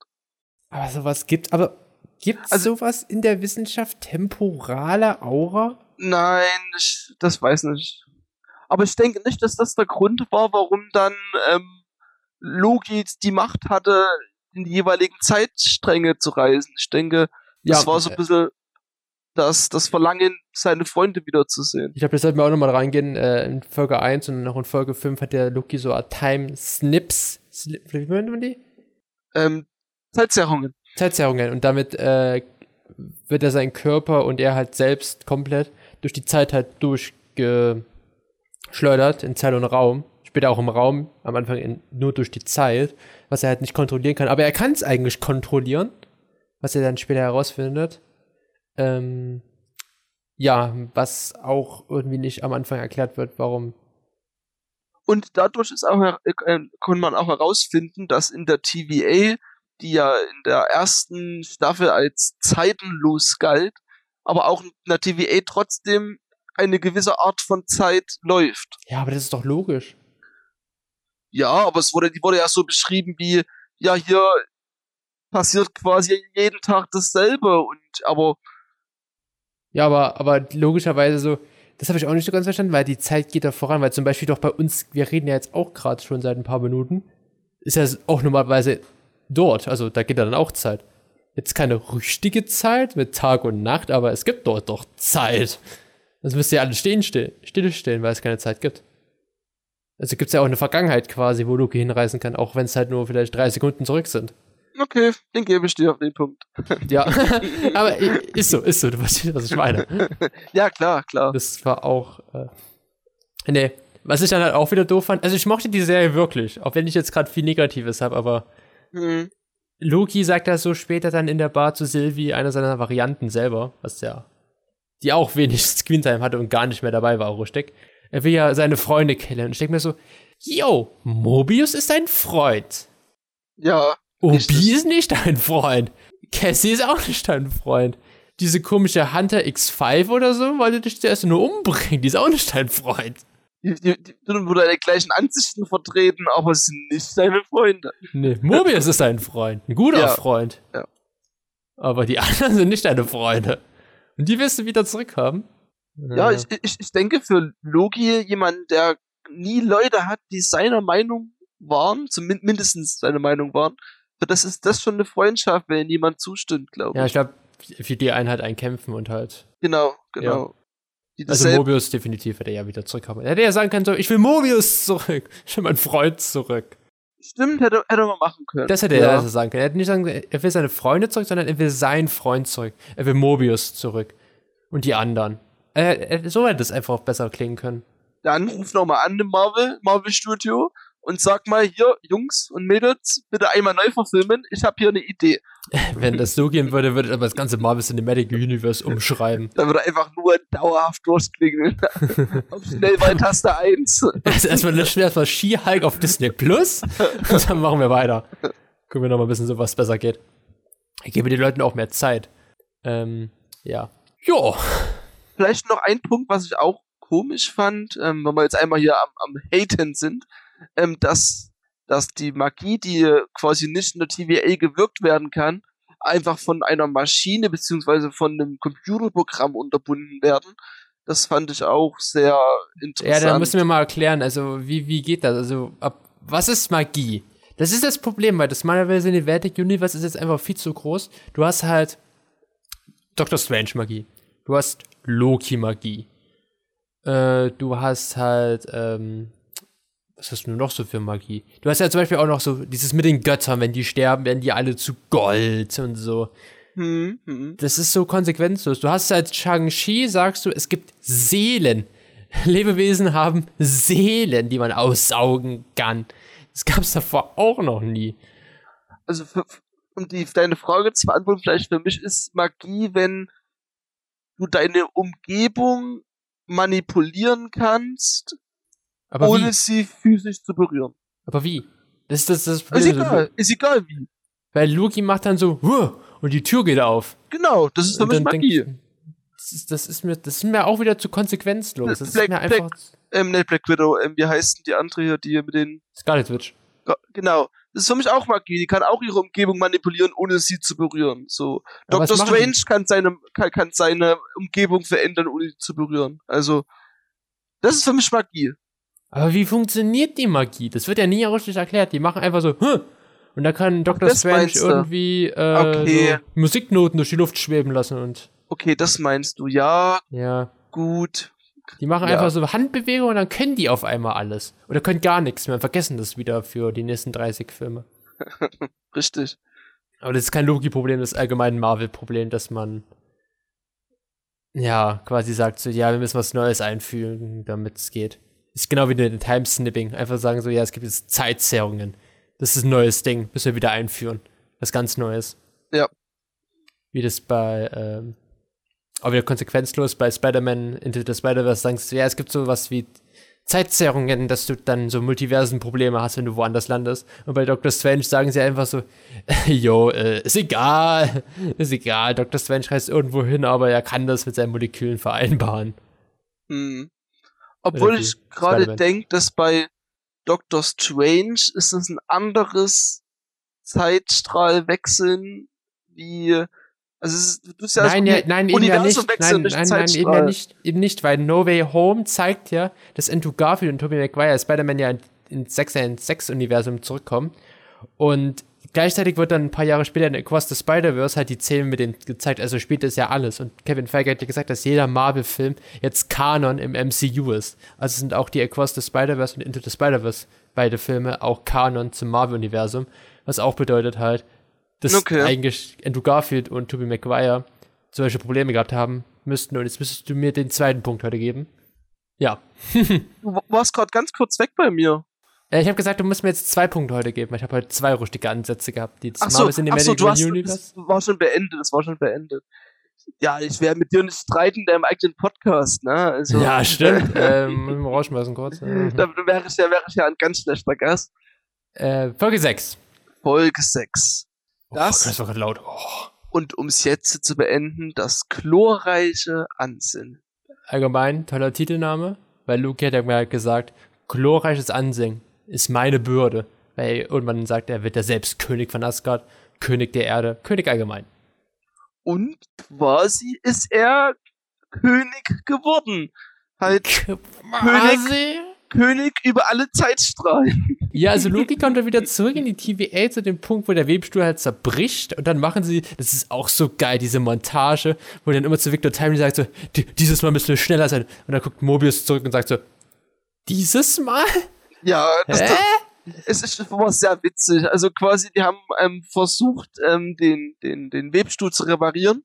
Aber sowas gibt, aber gibt also, sowas in der Wissenschaft temporale Aura? Nein, ich, das weiß nicht. Aber ich denke nicht, dass das der Grund war, warum dann ähm, Loki die Macht hatte, in die jeweiligen Zeitstränge zu reisen. Ich denke, das ja, war so ein bisschen das, das Verlangen, seine Freunde wiederzusehen. Ich glaube, das sollten wir auch nochmal reingehen. Äh, in Folge 1 und noch in Folge 5 hat der Loki so Art Time Snips. Wie nennt man die? Ähm, Zeitzerrungen. Zeitzerrungen. Und damit äh, wird er sein Körper und er halt selbst komplett durch die Zeit halt durchge schleudert in Zeit und Raum. Später auch im Raum, am Anfang in, nur durch die Zeit, was er halt nicht kontrollieren kann. Aber er kann es eigentlich kontrollieren, was er dann später herausfindet. Ähm, ja, was auch irgendwie nicht am Anfang erklärt wird, warum. Und dadurch ist auch, äh, kann man auch herausfinden, dass in der TVA, die ja in der ersten Staffel als zeitenlos galt, aber auch in der TVA trotzdem eine gewisse Art von Zeit läuft. Ja, aber das ist doch logisch. Ja, aber es wurde, die wurde ja so beschrieben wie, ja, hier passiert quasi jeden Tag dasselbe und aber. Ja, aber, aber logischerweise so, das habe ich auch nicht so ganz verstanden, weil die Zeit geht da voran, weil zum Beispiel doch bei uns, wir reden ja jetzt auch gerade schon seit ein paar Minuten, ist ja auch normalerweise dort. Also da geht ja dann auch Zeit. Jetzt keine richtige Zeit mit Tag und Nacht, aber es gibt dort doch Zeit. Sonst müsst ihr alle stehen, still, stillstehen, weil es keine Zeit gibt. Also gibt es ja auch eine Vergangenheit quasi, wo Loki hinreisen kann, auch wenn es halt nur vielleicht drei Sekunden zurück sind. Okay, den gebe ich dir auf den Punkt. Ja, (laughs) aber ist so, ist so, du weißt, was ich meine. (laughs) Ja, klar, klar. Das war auch. Äh, nee, was ich dann halt auch wieder doof fand. Also, ich mochte die Serie wirklich, auch wenn ich jetzt gerade viel Negatives habe, aber. Mhm. Loki sagt das so später dann in der Bar zu Sylvie, einer seiner Varianten selber, was ja. Die auch wenig (laughs) Screentime hatte und gar nicht mehr dabei war, richtig. Er will ja seine Freunde killen. Und ich denke mir so, yo, Mobius ist ein Freund. Ja. Obi ist nicht dein Freund. Cassie ist auch nicht dein Freund. Diese komische Hunter X5 oder so, wollte dich zuerst nur umbringen. Die ist auch nicht dein Freund. Die, die, die deine gleichen Ansichten vertreten, aber es sind nicht deine Freunde. Nee, Mobius ist dein Freund. Ein guter Ja. Freund. Ja. Aber die anderen sind nicht deine Freunde. Und die wirst du wieder zurückhaben. Ja, ich, ich, ich denke für Loki, jemand, der nie Leute hat, die seiner Meinung waren, zumindest mindestens seine Meinung waren, für das ist das schon eine Freundschaft, wenn jemand zustimmt, glaube Ja, ich. ich glaube, für die Einheit ein Kämpfen und halt. Genau, genau. Die Also Mobius definitiv hätte er ja wieder zurückhaben. Er hätte ja sagen können, so, ich will Mobius zurück. Ich will meinen Freund zurück. Stimmt, hätte, hätte man machen können. Das hätte er also sagen können. Er hätte nicht sagen, er will seine Freunde zurück, sondern er will seinen Freund zurück. Er will Mobius zurück. Und die anderen. Er, er, so hätte es einfach besser klingen können. Dann ruf nochmal an im Marvel, Marvel Studio und sag mal hier, Jungs und Mädels, bitte einmal neu verfilmen. Ich habe hier eine Idee. (laughs) Wenn das so gehen würde, würde aber das ganze Marvel Cinematic Universe umschreiben. Da würde einfach nur dauerhaft durchklingeln. (laughs) Auf Schnellwahltaste 1. Also erstmal löschen wir erstmal She-Hulk auf Disney Plus (laughs) und dann machen wir weiter. Gucken wir noch mal ein bisschen so, was besser geht. Ich gebe den Leuten auch mehr Zeit. Ähm, ja. Jo. Vielleicht noch ein Punkt, was ich auch komisch fand, ähm, wenn wir jetzt einmal hier am, am Haten sind, ähm, dass, dass die Magie, die quasi nicht in der TVA gewirkt werden kann, einfach von einer Maschine beziehungsweise von einem Computerprogramm unterbunden werden. Das fand ich auch sehr Ja, interessant. da müssen wir mal erklären, also wie, wie geht das? Also, ab, was ist Magie? Das ist das Problem, weil das Marvel Cinematic Universe ist jetzt einfach viel zu groß. Du hast halt Doctor Strange Magie. Du hast Loki Magie. Äh, du hast halt, ähm, was hast du noch so für Magie? Du hast ja zum Beispiel auch noch so dieses mit den Göttern, wenn die sterben, werden die alle zu Gold und so. hm, hm. Das ist so konsequenzlos. Du hast halt Shang-Chi, sagst du, es gibt Seelen. (laughs) Lebewesen haben Seelen, die man aussaugen kann. Das gab es davor auch noch nie. Also, für, um die, deine Frage zu beantworten, vielleicht für mich ist Magie, wenn du deine Umgebung manipulieren kannst, Aber ohne wie? sie physisch zu berühren. Aber wie? Das ist das, das Ist Problem. egal, ist egal wie. Weil Loki macht dann so, und die Tür geht auf. Genau, das ist für mich Magie. denk- das, ist, das, ist mir, das ist mir auch wieder zu konsequenzlos. Das ist Black- mir einfach. ähm, nicht Black Widow, ähm, wie heißt denn die andere hier, die mit den. Scarlet Witch. Genau. Das ist für mich auch Magie. Die kann auch ihre Umgebung manipulieren, ohne sie zu berühren. So. Dr. machen Strange kann seine, kann, kann seine Umgebung verändern, ohne sie zu berühren. Also, das ist für mich Magie. Aber wie funktioniert die Magie? Das wird ja nie richtig erklärt. Die machen einfach so, huh, und da kann Dr. das Strange irgendwie äh, Okay. so Musiknoten durch die Luft schweben lassen und Okay, das meinst du. Ja, ja. gut. Die machen Ja. einfach so Handbewegungen und dann können die auf einmal alles. Oder können gar nichts mehr vergessen das wieder für die nächsten 30 Filme. (laughs) Richtig. Aber das ist kein Loki-Problem, das ist allgemein ein Marvel-Problem, dass man ja quasi sagt so, ja, wir müssen was Neues einführen, damit es geht. Ist genau wie ein Time-Snipping. Einfach sagen so, ja, es gibt jetzt Zeitzerrungen. Das ist ein neues Ding, müssen wir wieder einführen. Was ganz Neues. Ja. Wie das bei, ähm, auch wieder konsequenzlos bei Spider-Man Into the Spider-Verse sagst du, ja, es gibt sowas wie Zeitzerrungen, dass du dann so Multiversen-Probleme hast, wenn du woanders landest. Und bei Doctor Strange sagen sie einfach so, (laughs) jo, äh, ist egal, (laughs) ist egal, Doctor Strange reist irgendwo hin, aber er kann das mit seinen Molekülen vereinbaren. Hm. Obwohl ich gerade denke, dass bei Doctor Strange ist es ein anderes Zeitstrahlwechseln wie. Also es ist, du tust ja nein, das ja, nein, eben ja nicht. Universumwechsel, Nein, nein, nein, eben ja nicht, eben nicht, weil No Way Home zeigt ja, dass Andrew Garfield und Tobey Maguire Spider-Man ja in- ins 6 ins 6 Universum zurückkommen Und gleichzeitig wird dann ein paar Jahre später in Across the Spider-Verse halt die Zähne mit denen gezeigt. Also spielt das ja alles. Und Kevin Feige hat ja gesagt, dass jeder Marvel-Film jetzt Kanon im MCU ist. Also sind auch die Across the Spider-Verse und Into the Spider-Verse beide Filme auch Kanon zum Marvel-Universum. Was auch bedeutet halt, dass okay. eigentlich Andrew Garfield und Tobey Maguire solche Probleme gehabt haben müssten. Und jetzt müsstest du mir den zweiten Punkt heute geben. Ja. (laughs) du warst gerade ganz kurz weg bei mir. Äh, ich habe gesagt, du musst mir jetzt zwei Punkte heute geben. Ich habe heute zwei richtige Ansätze gehabt. Die ach so, Marvel Cinematic ach so, du hast, Universe. Das war schon beendet. Das war schon beendet. Ja, ich werde mit dir nicht streiten in deinem eigenen Podcast, ne? Also, ja, (laughs) stimmt. ähm, rausschmeißen kurz. da wäre ich, ja, wär ich ja ein ganz schlechter Gast. Äh, Folge 6. Folge 6. Das, oh, das war laut. Oh. Und um es jetzt zu beenden, das chlorreiche Ansinnen. Allgemein, toller Titelname, weil Luke hat ja mal gesagt, chlorreiches Ansinnen ist meine Bürde. Weil irgendwann sagt er, wird er selbst König von Asgard, König der Erde, König allgemein. Und quasi ist er König geworden. Halt König, König über alle Zeitstrahlen. (laughs) Ja, also Loki kommt dann wieder zurück in die TVA zu dem Punkt, wo der Webstuhl halt zerbricht und dann machen sie, das ist auch so geil, diese Montage, wo dann immer zu Victor Timely sagt so, dieses Mal müssen wir schneller sein. Und dann guckt Mobius zurück und sagt so, dieses Mal? Ja, das, das, es ist war sehr witzig. Also quasi, die haben ähm, versucht, ähm, den, den, den Webstuhl zu reparieren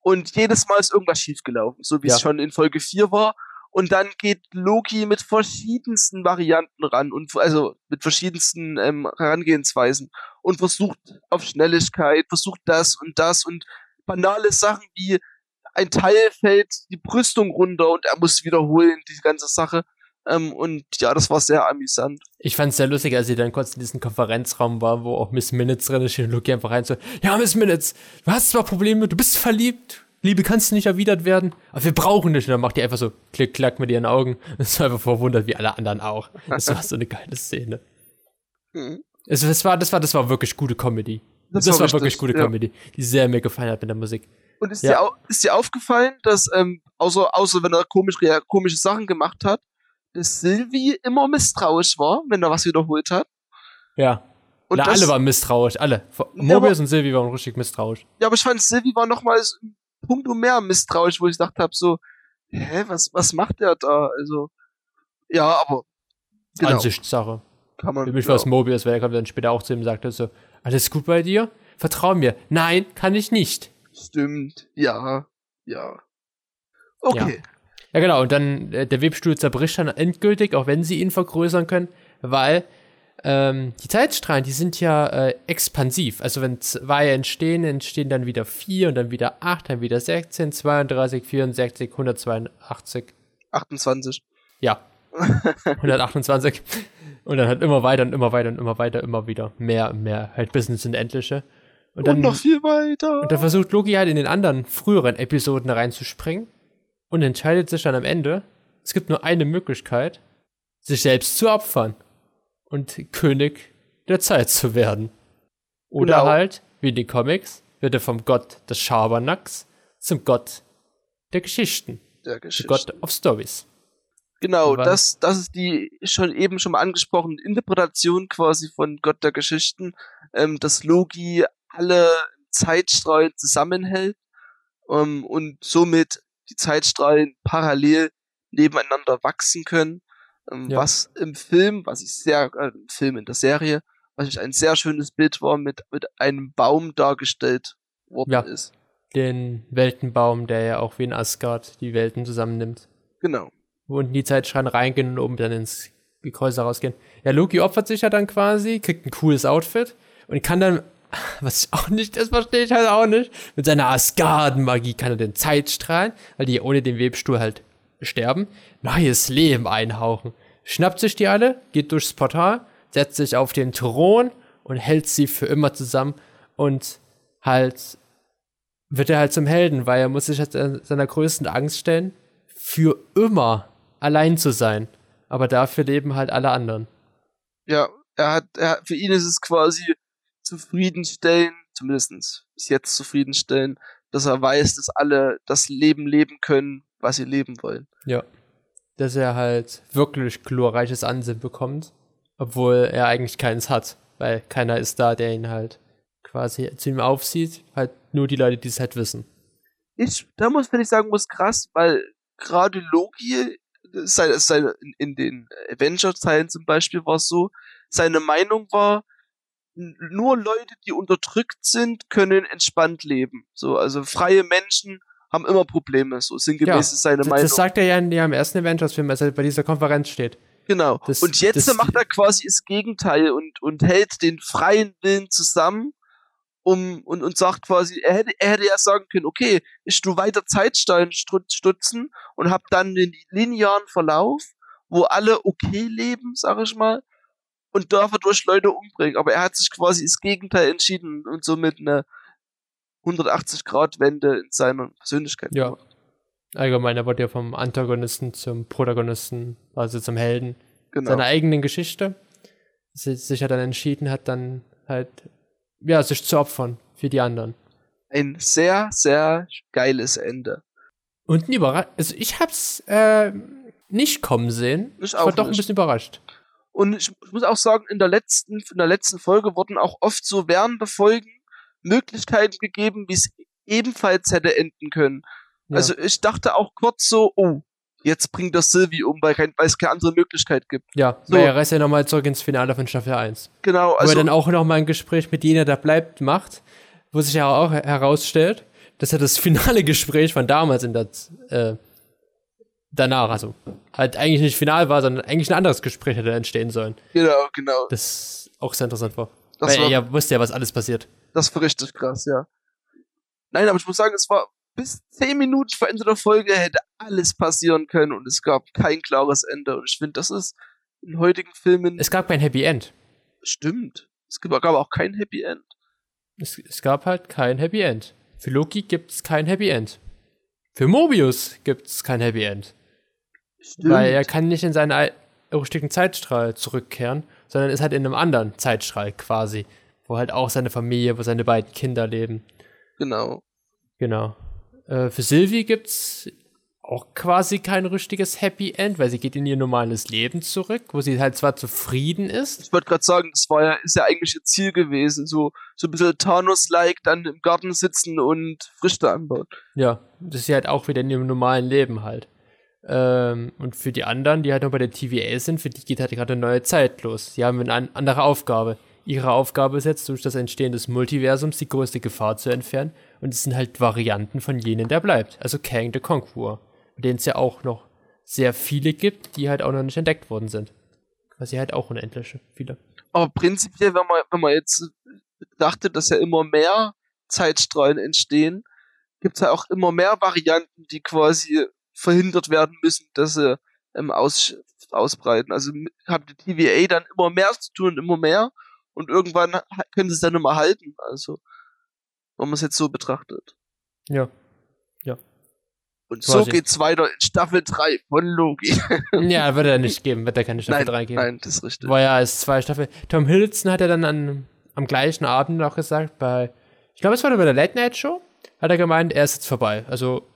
und jedes Mal ist irgendwas schiefgelaufen, so wie ja. es schon in Folge 4 war. Und dann geht Loki mit verschiedensten Varianten ran und also mit verschiedensten ähm, Herangehensweisen und versucht auf Schnelligkeit, versucht das und das und banale Sachen wie ein Teil fällt die Brüstung runter und er muss wiederholen, diese ganze Sache. Ähm, und ja, das war sehr amüsant. Ich fand es sehr lustig, als sie dann kurz in diesem Konferenzraum war, wo auch Miss Minutes drin ist, und Loki einfach rein so, ja, Miss Minutes, du hast zwar Probleme, du bist verliebt, Liebe kannst nicht erwidert werden, aber wir brauchen dich. Und dann macht die einfach so klick, klack mit ihren Augen. (laughs) Das ist einfach verwundert, wie alle anderen auch. Das war so eine geile Szene. Mhm. Es, es, war, das, war, das war wirklich gute Comedy. Das, das war, war wirklich gute ja. Comedy, die sehr mir gefallen hat mit der Musik. Und ist, ja. dir, ist dir aufgefallen, dass, ähm, außer, außer wenn er komisch, komische Sachen gemacht hat, dass Sylvie immer misstrauisch war, wenn er was wiederholt hat? Ja. Und Na, das, alle waren misstrauisch, alle. Mobius ja, und Sylvie waren richtig misstrauisch. Ja, aber ich fand, Sylvie war nochmals Punkt um mehr misstrauisch, wo ich gedacht habe, so, hä, was, was macht der da? Also, ja, aber. Genau. Ansichtssache. Kann man. Für mich ja. war es Mobius, weil er dann später auch zu ihm sagte, so, alles gut bei dir? Vertrau mir. Nein, kann ich nicht. Stimmt, ja, ja. Okay. Ja. Ja, genau. Und dann äh, der Webstuhl zerbricht dann endgültig, auch wenn sie ihn vergrößern können, weil ähm, die Zeitstrahlen, die sind ja äh, expansiv. Also wenn zwei entstehen, entstehen dann wieder vier und dann wieder acht, dann wieder 16, 32, 64, 182. 28. Ja. (laughs) 128. und dann halt immer weiter und immer weiter und immer weiter, immer wieder mehr und mehr, halt bis ins Unendliche. Und, dann, und noch viel weiter. Und dann versucht Loki halt in den anderen früheren Episoden reinzuspringen und entscheidet sich dann am Ende, es gibt nur eine Möglichkeit, sich selbst zu opfern und König der Zeit zu werden. Oder genau. halt, wie in den Comics, wird er vom Gott des Schabernacks zum Gott der Geschichten. Der Geschichten. Gott of Stories. Genau, das, das ist die schon eben schon mal angesprochene Interpretation quasi von Gott der Geschichten, ähm, dass Logi alle Zeitstrahlen zusammenhält ähm, und somit die Zeitstrahlen parallel nebeneinander wachsen können ähm, ja. Was im Film, was ich sehr, äh, im Film in der Serie, was ich ein sehr schönes Bild war, mit, mit einem Baum dargestellt worden ja. ist. Den Weltenbaum, der ja auch wie in Asgard die Welten zusammennimmt. Genau. Wo unten die Zeitstrahlen reingehen und oben dann ins Gekräuser rausgehen. Ja, Loki opfert sich ja dann quasi, kriegt ein cooles Outfit und kann dann, was ich auch nicht, das verstehe ich halt auch nicht, mit seiner Asgarden-Magie kann er den Zeitstrahlen, weil die ohne den Webstuhl halt sterben, neues Leben einhauchen. Schnappt sich die alle, geht durchs Portal, setzt sich auf den Thron und hält sie für immer zusammen und halt wird er halt zum Helden, weil er muss sich halt seiner größten Angst stellen, für immer allein zu sein. Aber dafür leben halt alle anderen. Ja, er hat, er, für ihn ist es quasi zufriedenstellen, zumindest bis jetzt zufriedenstellen, dass er weiß, dass alle das Leben leben können, was sie leben wollen. Ja. Dass er halt wirklich glorreiches Ansehen bekommt, obwohl er eigentlich keins hat. weil keiner ist da, der ihn halt quasi zu ihm aufsieht. Halt nur die Leute, die es halt wissen. Ich, da muss, wenn ich sagen muss, krass, weil gerade Loki, seine, seine, in, in den Avengers-Teilen zum Beispiel war es so, seine Meinung war, nur Leute, die unterdrückt sind, können entspannt leben. So, also freie Menschen haben immer Probleme, so sinngemäß ja, ist seine Meinung. Das sagt er ja, in, ja im ersten Avengers-Film, als er bei dieser Konferenz steht. Genau. Das, und jetzt das, macht er quasi das Gegenteil und, und hält den freien Willen zusammen um, und, und sagt quasi, er hätte, er hätte ja sagen können, okay, ich tu weiter Zeitstein stutzen und hab dann den linearen Verlauf, wo alle okay leben, sag ich mal, und darf er durch Leute umbringen. Aber er hat sich quasi das Gegenteil entschieden und somit eine 180-Grad-Wende in seiner Persönlichkeit ja. gemacht. Allgemein, er wurde ja vom Antagonisten zum Protagonisten, also zum Helden genau. seiner eigenen Geschichte. Sich ja dann entschieden hat, dann halt, ja, sich zu opfern für die anderen. Ein sehr, sehr geiles Ende. Und ein Überraschung. Also ich hab's äh, nicht kommen sehen. Ich, ich war doch nicht. ein bisschen überrascht. Und ich, ich muss auch sagen, in der letzten, in der letzten Folge wurden auch oft so während der Folgen Möglichkeiten gegeben, wie es ebenfalls hätte enden können. Ja. Also ich dachte auch kurz so, oh, jetzt bringt das Sylvie um, weil, kein, weil es keine andere Möglichkeit gibt. Ja, so. er reist ja nochmal zurück ins Finale von Staffel 1. Genau. Also, wo er also dann auch nochmal ein Gespräch mit jener, der bleibt, macht, wo sich ja auch herausstellt, dass er das finale Gespräch von damals in der, äh, danach, also halt eigentlich nicht final war, sondern eigentlich ein anderes Gespräch hätte entstehen sollen. Genau, genau. Das auch sehr interessant war. Das weil war, er ja wusste ja, was alles passiert. Das war richtig krass, ja. Nein, aber ich muss sagen, es war bis zehn Minuten vor Ende der Folge hätte alles passieren können und es gab kein klares Ende. Und ich finde, das ist in heutigen Filmen. Es gab kein Happy End. Stimmt. Es gab auch kein Happy End. Es, es gab halt kein Happy End. Für Loki gibt es kein Happy End. Für Mobius gibt es kein Happy End. Stimmt. Weil er kann nicht in seinen urstücken Zeitstrahl zurückkehren, sondern ist halt in einem anderen Zeitstrahl quasi wo halt auch seine Familie, wo seine beiden Kinder leben. Genau. Genau. Äh, für Sylvie gibt's auch quasi kein richtiges Happy End, weil sie geht in ihr normales Leben zurück, wo sie halt zwar zufrieden ist. Ich wollte gerade sagen, das war ja, ist ja eigentlich ihr Ziel gewesen, so, so ein bisschen Thanos-like dann im Garten sitzen und Früchte anbauen. Ja, das ist sie halt auch wieder in ihrem normalen Leben halt. Ähm, und für die anderen, die halt noch bei der TVA sind, für die geht halt gerade eine neue Zeit los. Die haben eine andere Aufgabe ihre Aufgabe ist jetzt, durch das Entstehen des Multiversums die größte Gefahr zu entfernen. Und es sind halt Varianten von jenen, der bleibt. Also Kang the Conqueror. Den es ja auch noch sehr viele gibt, die halt auch noch nicht entdeckt worden sind. Quasi halt auch unendliche viele. Aber prinzipiell, wenn man, wenn man jetzt dachte, dass ja immer mehr Zeitstrahlen entstehen, gibt es ja auch immer mehr Varianten, die quasi verhindert werden müssen, dass sie ähm, aus, ausbreiten. Also haben die TVA dann immer mehr zu tun, immer mehr und irgendwann können sie es dann immer halten. Also, wenn man es jetzt so betrachtet. Ja. Ja. Und Quasi. so geht's weiter in Staffel 3 von Loki. (laughs) ja, wird er nicht (laughs) geben, wird er keine Staffel nein, 3 geben. Nein, das ist richtig. War ja als zwei Staffel. Tom Hiddleston hat er dann an, am gleichen Abend auch gesagt, bei, ich glaube, es war bei der Late Night Show, hat er gemeint, er ist jetzt vorbei. Also,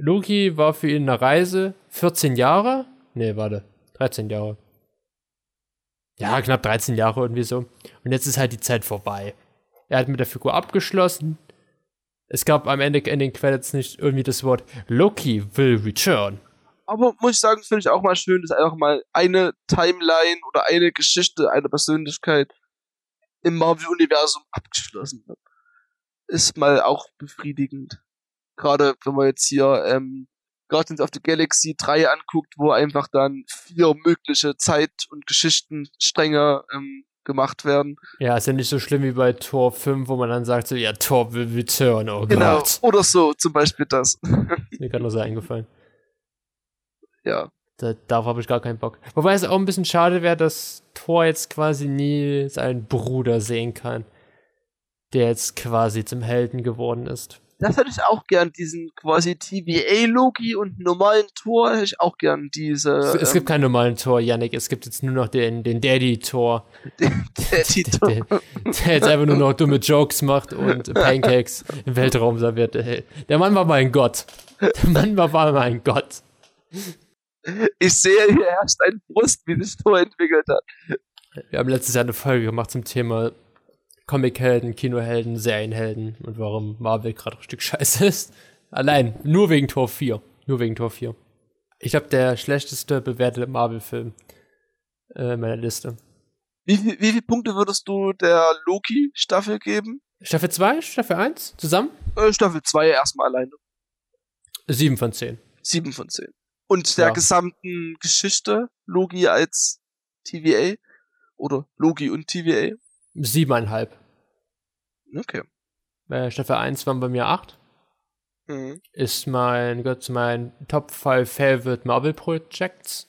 Loki war für ihn eine Reise, 14 Jahre, nee, warte, 13 Jahre ja, knapp 13 Jahre irgendwie so. Und jetzt ist halt die Zeit vorbei. Er hat mit der Figur abgeschlossen. Es gab am Ende in den Credits nicht irgendwie das Wort Loki will return. Aber muss ich sagen, finde ich auch mal schön, dass einfach mal eine Timeline oder eine Geschichte, eine Persönlichkeit im Marvel-Universum abgeschlossen wird. Ist mal auch befriedigend. Gerade wenn man jetzt hier ähm, Guardians of the Galaxy 3 anguckt, wo einfach dann vier mögliche Zeit- und Geschichtenstränge ähm, gemacht werden. Ja, ist ja nicht so schlimm wie bei Tor 5, wo man dann sagt so, ja, Tor will return, oh genau, Gott. oder so, zum Beispiel das. (laughs) Mir gerade nur so eingefallen. Ja. Da, darauf habe ich gar keinen Bock. Wobei es auch ein bisschen schade wäre, dass Thor jetzt quasi nie seinen Bruder sehen kann, der jetzt quasi zum Helden geworden ist das hätte ich auch gern, diesen quasi TVA-Logi und normalen Tor hätte ich auch gern diese. Es, ähm, gibt keinen normalen Tor, Yannick, es gibt jetzt nur noch den, den Daddy-Tor. (laughs) Daddy-Tor. Der, der, der, jetzt einfach nur noch dumme Jokes macht und (laughs) Pancakes im Weltraum serviert. Der Mann war mal ein Gott. Der Mann war mal ein Gott. Ich sehe, hier herrscht ein Brust, wie sich Tor entwickelt hat. Wir haben letztes Jahr eine Folge gemacht zum Thema Comichelden, Kinohelden, Serienhelden und warum Marvel gerade ein Stück scheiße ist. Allein, nur wegen Tor 4. Nur wegen Tor 4. Ich glaube, der schlechteste bewertete Marvel-Film äh, in meiner Liste. Wie, wie, wie viele Punkte würdest du der Loki-Staffel geben? Staffel 2, Staffel 1, zusammen? Äh, Staffel 2 erstmal alleine. 7 von 10. 7 von 10. Und der Ja. gesamten Geschichte, Logi als TVA? Oder Logi und TVA? 7,5. Okay. Äh, Staffel 1 waren bei mir 8. Mhm. Ist mein, zu meinen Top 5 Favorite Marvel Projects.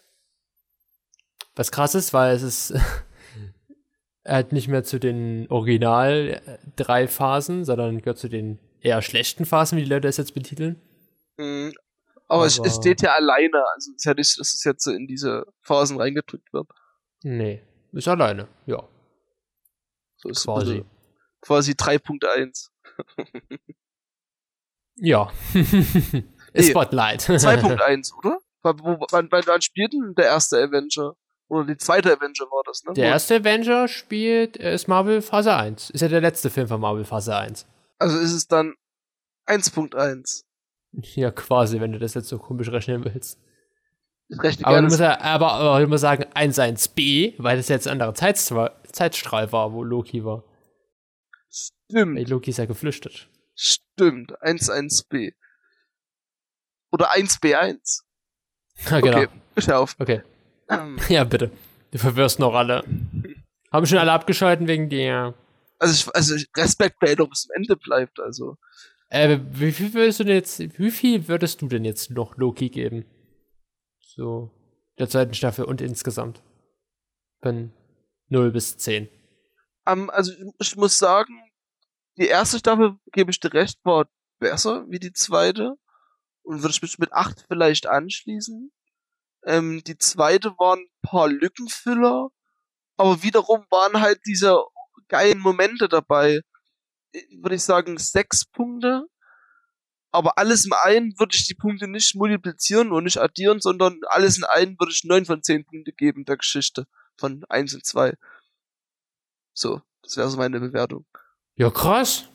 Was krass ist, weil es ist (laughs) halt nicht mehr zu den Original äh, drei Phasen, sondern gehört zu den eher schlechten Phasen, wie die Leute es jetzt betiteln. Mhm. Aber, es, es Aber- steht ja alleine, also es ist ja nicht, dass es jetzt so in diese Phasen reingedrückt wird. Nee, ist alleine, ja, So ist quasi. Quasi 3.1. Ja. (laughs) Nee, Spotlight. 2.1, oder? Wann, wann, wann, spielt denn der erste Avenger? Oder die zweite Avenger war das, ne? Der erste Avenger spielt, äh, ist Marvel Phase 1. Ist ja der letzte Film von Marvel Phase 1. Also ist es dann 1.1. Ja, quasi, wenn du das jetzt so komisch rechnen willst. Ich rechne Aber du musst ja, aber, aber du musst sagen 1-1b, weil das jetzt ein anderer Zeitstrahl, Zeitstrahl war, wo Loki war. Weil Stimmt, Loki ist ja geflüchtet. stimmt. 1.1b. Oder 1b1. Ja, genau. Okay, hör auf. Okay. Ähm, (laughs) Ja, bitte. Du verwirrst noch alle. Haben schon alle abgeschalten wegen dir. Also, ich, also ich- Respekt, wer noch bis zum Ende bleibt, also. Äh, wie viel würdest du denn jetzt, wie viel würdest du denn jetzt noch Loki geben? So, der zweiten Staffel und insgesamt. Von 0 bis 10. Ähm, also ich, muss sagen, die erste Staffel, gebe ich dir recht, war besser wie die zweite. Und würde ich mich mit 8 vielleicht anschließen. Ähm, die zweite waren ein paar Lückenfüller, aber wiederum waren halt diese geilen Momente dabei. Würde ich sagen, sechs Punkte. Aber alles im einen würde ich die Punkte nicht multiplizieren und nicht addieren, sondern alles in einen würde ich neun von zehn Punkte geben der Geschichte von eins und zwei. So, das wäre so meine Bewertung. Ja, krass.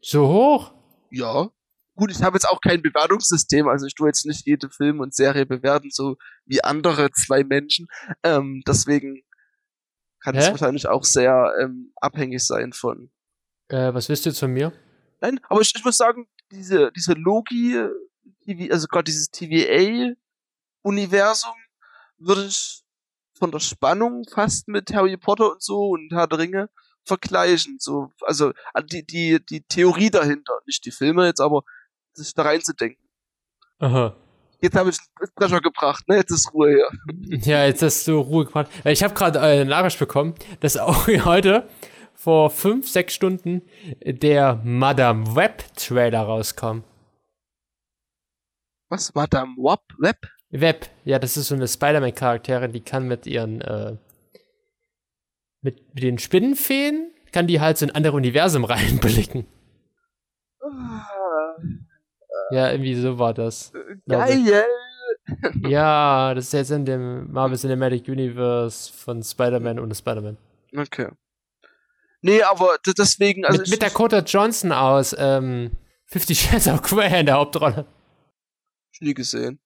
So hoch? Ja. Gut, ich habe jetzt auch kein Bewertungssystem, also ich tue jetzt nicht jede Film und Serie bewerten, so wie andere zwei Menschen. Ähm, deswegen kann es wahrscheinlich auch sehr ähm, abhängig sein von. Äh, was wisst ihr von mir? Nein, aber ich, ich muss sagen, diese, diese Logi, TV, also gerade dieses TVA-Universum, würde ich von der Spannung fast mit Harry Potter und so und Herr der Ringe vergleichen. So, also äh, die, die, die Theorie dahinter, nicht die Filme jetzt, aber sich da reinzudenken. Aha. Jetzt habe ich einen Brecher gebracht, ne? Jetzt ist Ruhe hier. (laughs) Ja, jetzt hast du Ruhe gemacht. Weil Ich habe gerade äh, eine Nachricht bekommen, dass (laughs) auch heute vor fünf, sechs Stunden der Madame Web Trailer rauskam. Was? Madame Wap? Web? Web, ja, das ist so eine Spider-Man-Charakterin, die kann mit ihren, äh, mit, mit den Spinnenfeen, kann die halt so in andere Universum (laughs) reinblicken. Ja, irgendwie so war das. Ich. Geil! Ja, das ist jetzt in dem Marvel Cinematic Universe von Spider-Man ohne Spider-Man. Okay. Nee, aber deswegen, also mit, mit Dakota Johnson aus ähm, Fifty Shades of Grey in der Hauptrolle. ich nie gesehen.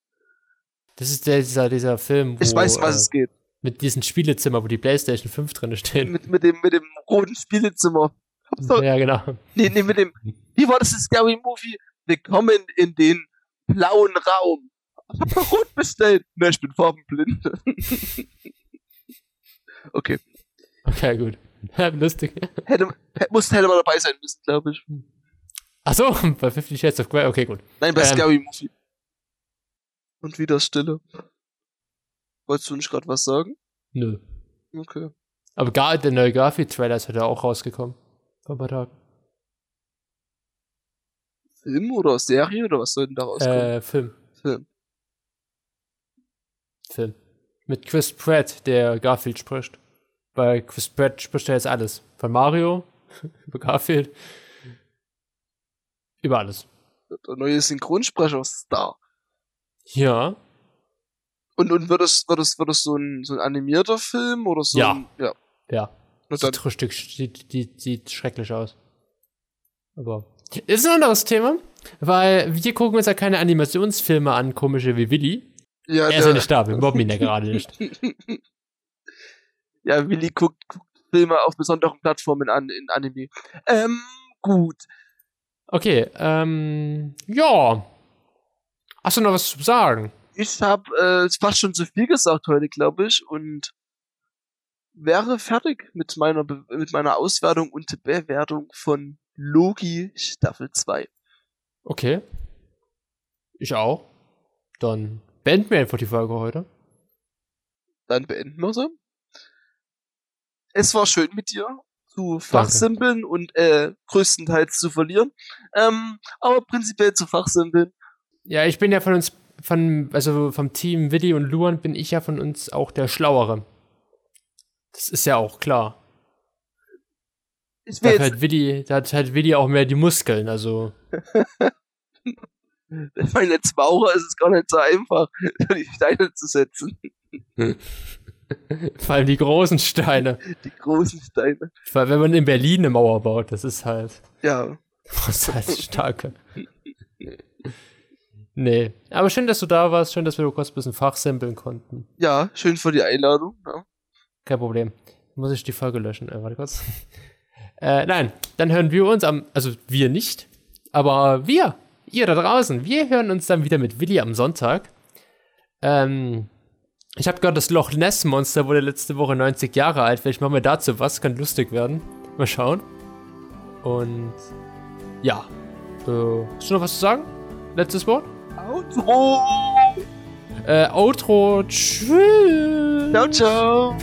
Das ist dieser, dieser Film, wo, Ich weiß, was äh, es geht. mit diesem Spielezimmer, wo die Playstation 5 drin steht. Mit, mit dem, mit dem roten Spielezimmer. So, Ja, genau. nee, nee, mit dem, wie war das, das Scary Movie? Willkommen in den blauen Raum. Ich hab doch rot bestellt. Ne, ich bin farbenblind. (laughs) okay. Okay, gut. Lustig. Hätte, hätte, muss, hätte man dabei sein müssen, glaube ich. Achso, bei Fifty Shades of Grey, okay, gut. Nein, bei Ähm. Scary Movie. Und wieder Stille. Wolltest du nicht gerade was sagen? Nö. Okay. Aber gar, der neue Garfield-Trailer ist heute auch rausgekommen. Vor ein paar Tagen. Film oder Serie oder was soll denn da rauskommen? Äh, Film. Film. Film. Mit Chris Pratt, der Garfield spricht. Weil Chris Pratt spricht ja jetzt alles. Von Mario, (laughs) über Garfield, über alles. Der neue Synchronsprecher-Star. Ja. Und, und wird es, wird es, wird es so ein, so ein animierter Film oder so? Ja. Ein, ja. Ja. Und dann, Sieht, sieht, sieht schrecklich aus. Aber ist ein anderes Thema, weil wir gucken uns ja keine Animationsfilme an, komische wie Willi. ja, Er ist ja nicht da, wir mobben ihn ja gerade (laughs) nicht. ja, Willi guckt, guckt Filme auf besonderen Plattformen an, in Anime. Ähm, gut. Okay, ähm, ja. Hast du noch was zu sagen? Ich habe äh, fast schon zu viel gesagt heute, glaube ich, und wäre fertig mit meiner Be mit meiner Auswertung und Bewertung von Loki Staffel 2. Okay. Ich auch. Dann beenden wir einfach die Folge heute. Dann beenden wir sie. Es war schön mit dir zu fachsimpeln und äh, größtenteils zu verlieren. Ähm, aber prinzipiell zu fachsimpeln. Ja, ich bin ja von uns, von, also vom Team Willi und Luan bin ich ja von uns auch der Schlauere. Das ist ja auch klar. Ich Da hat halt Willi, da hat halt Willi auch mehr die Muskeln, also. (laughs) mein als Maurer ist es gar nicht so einfach, (laughs) die Steine zu setzen. Vor allem die großen Steine. Die großen Steine. Weil wenn man in Berlin eine Mauer baut, das ist halt. Ja. (laughs) Das ist halt starke. Nee. Aber schön, dass du da warst. Schön, dass wir kurz ein bisschen fachsimpeln konnten. Ja, schön für die Einladung. Ja. Kein Problem. Muss ich die Folge löschen? Äh, warte kurz. (laughs) Äh, nein, dann hören wir uns am, also wir nicht, aber wir, ihr da draußen, wir hören uns dann wieder mit Willi am Sonntag. Ähm, ich habe gehört, das Loch Ness Monster wurde letzte Woche 90 Jahre alt. Vielleicht machen wir dazu was, kann lustig werden. Mal schauen. Und ja, äh, hast du noch was zu sagen? Letztes Wort? Outro! Äh, Outro. Tschüss. Ciao, ciao!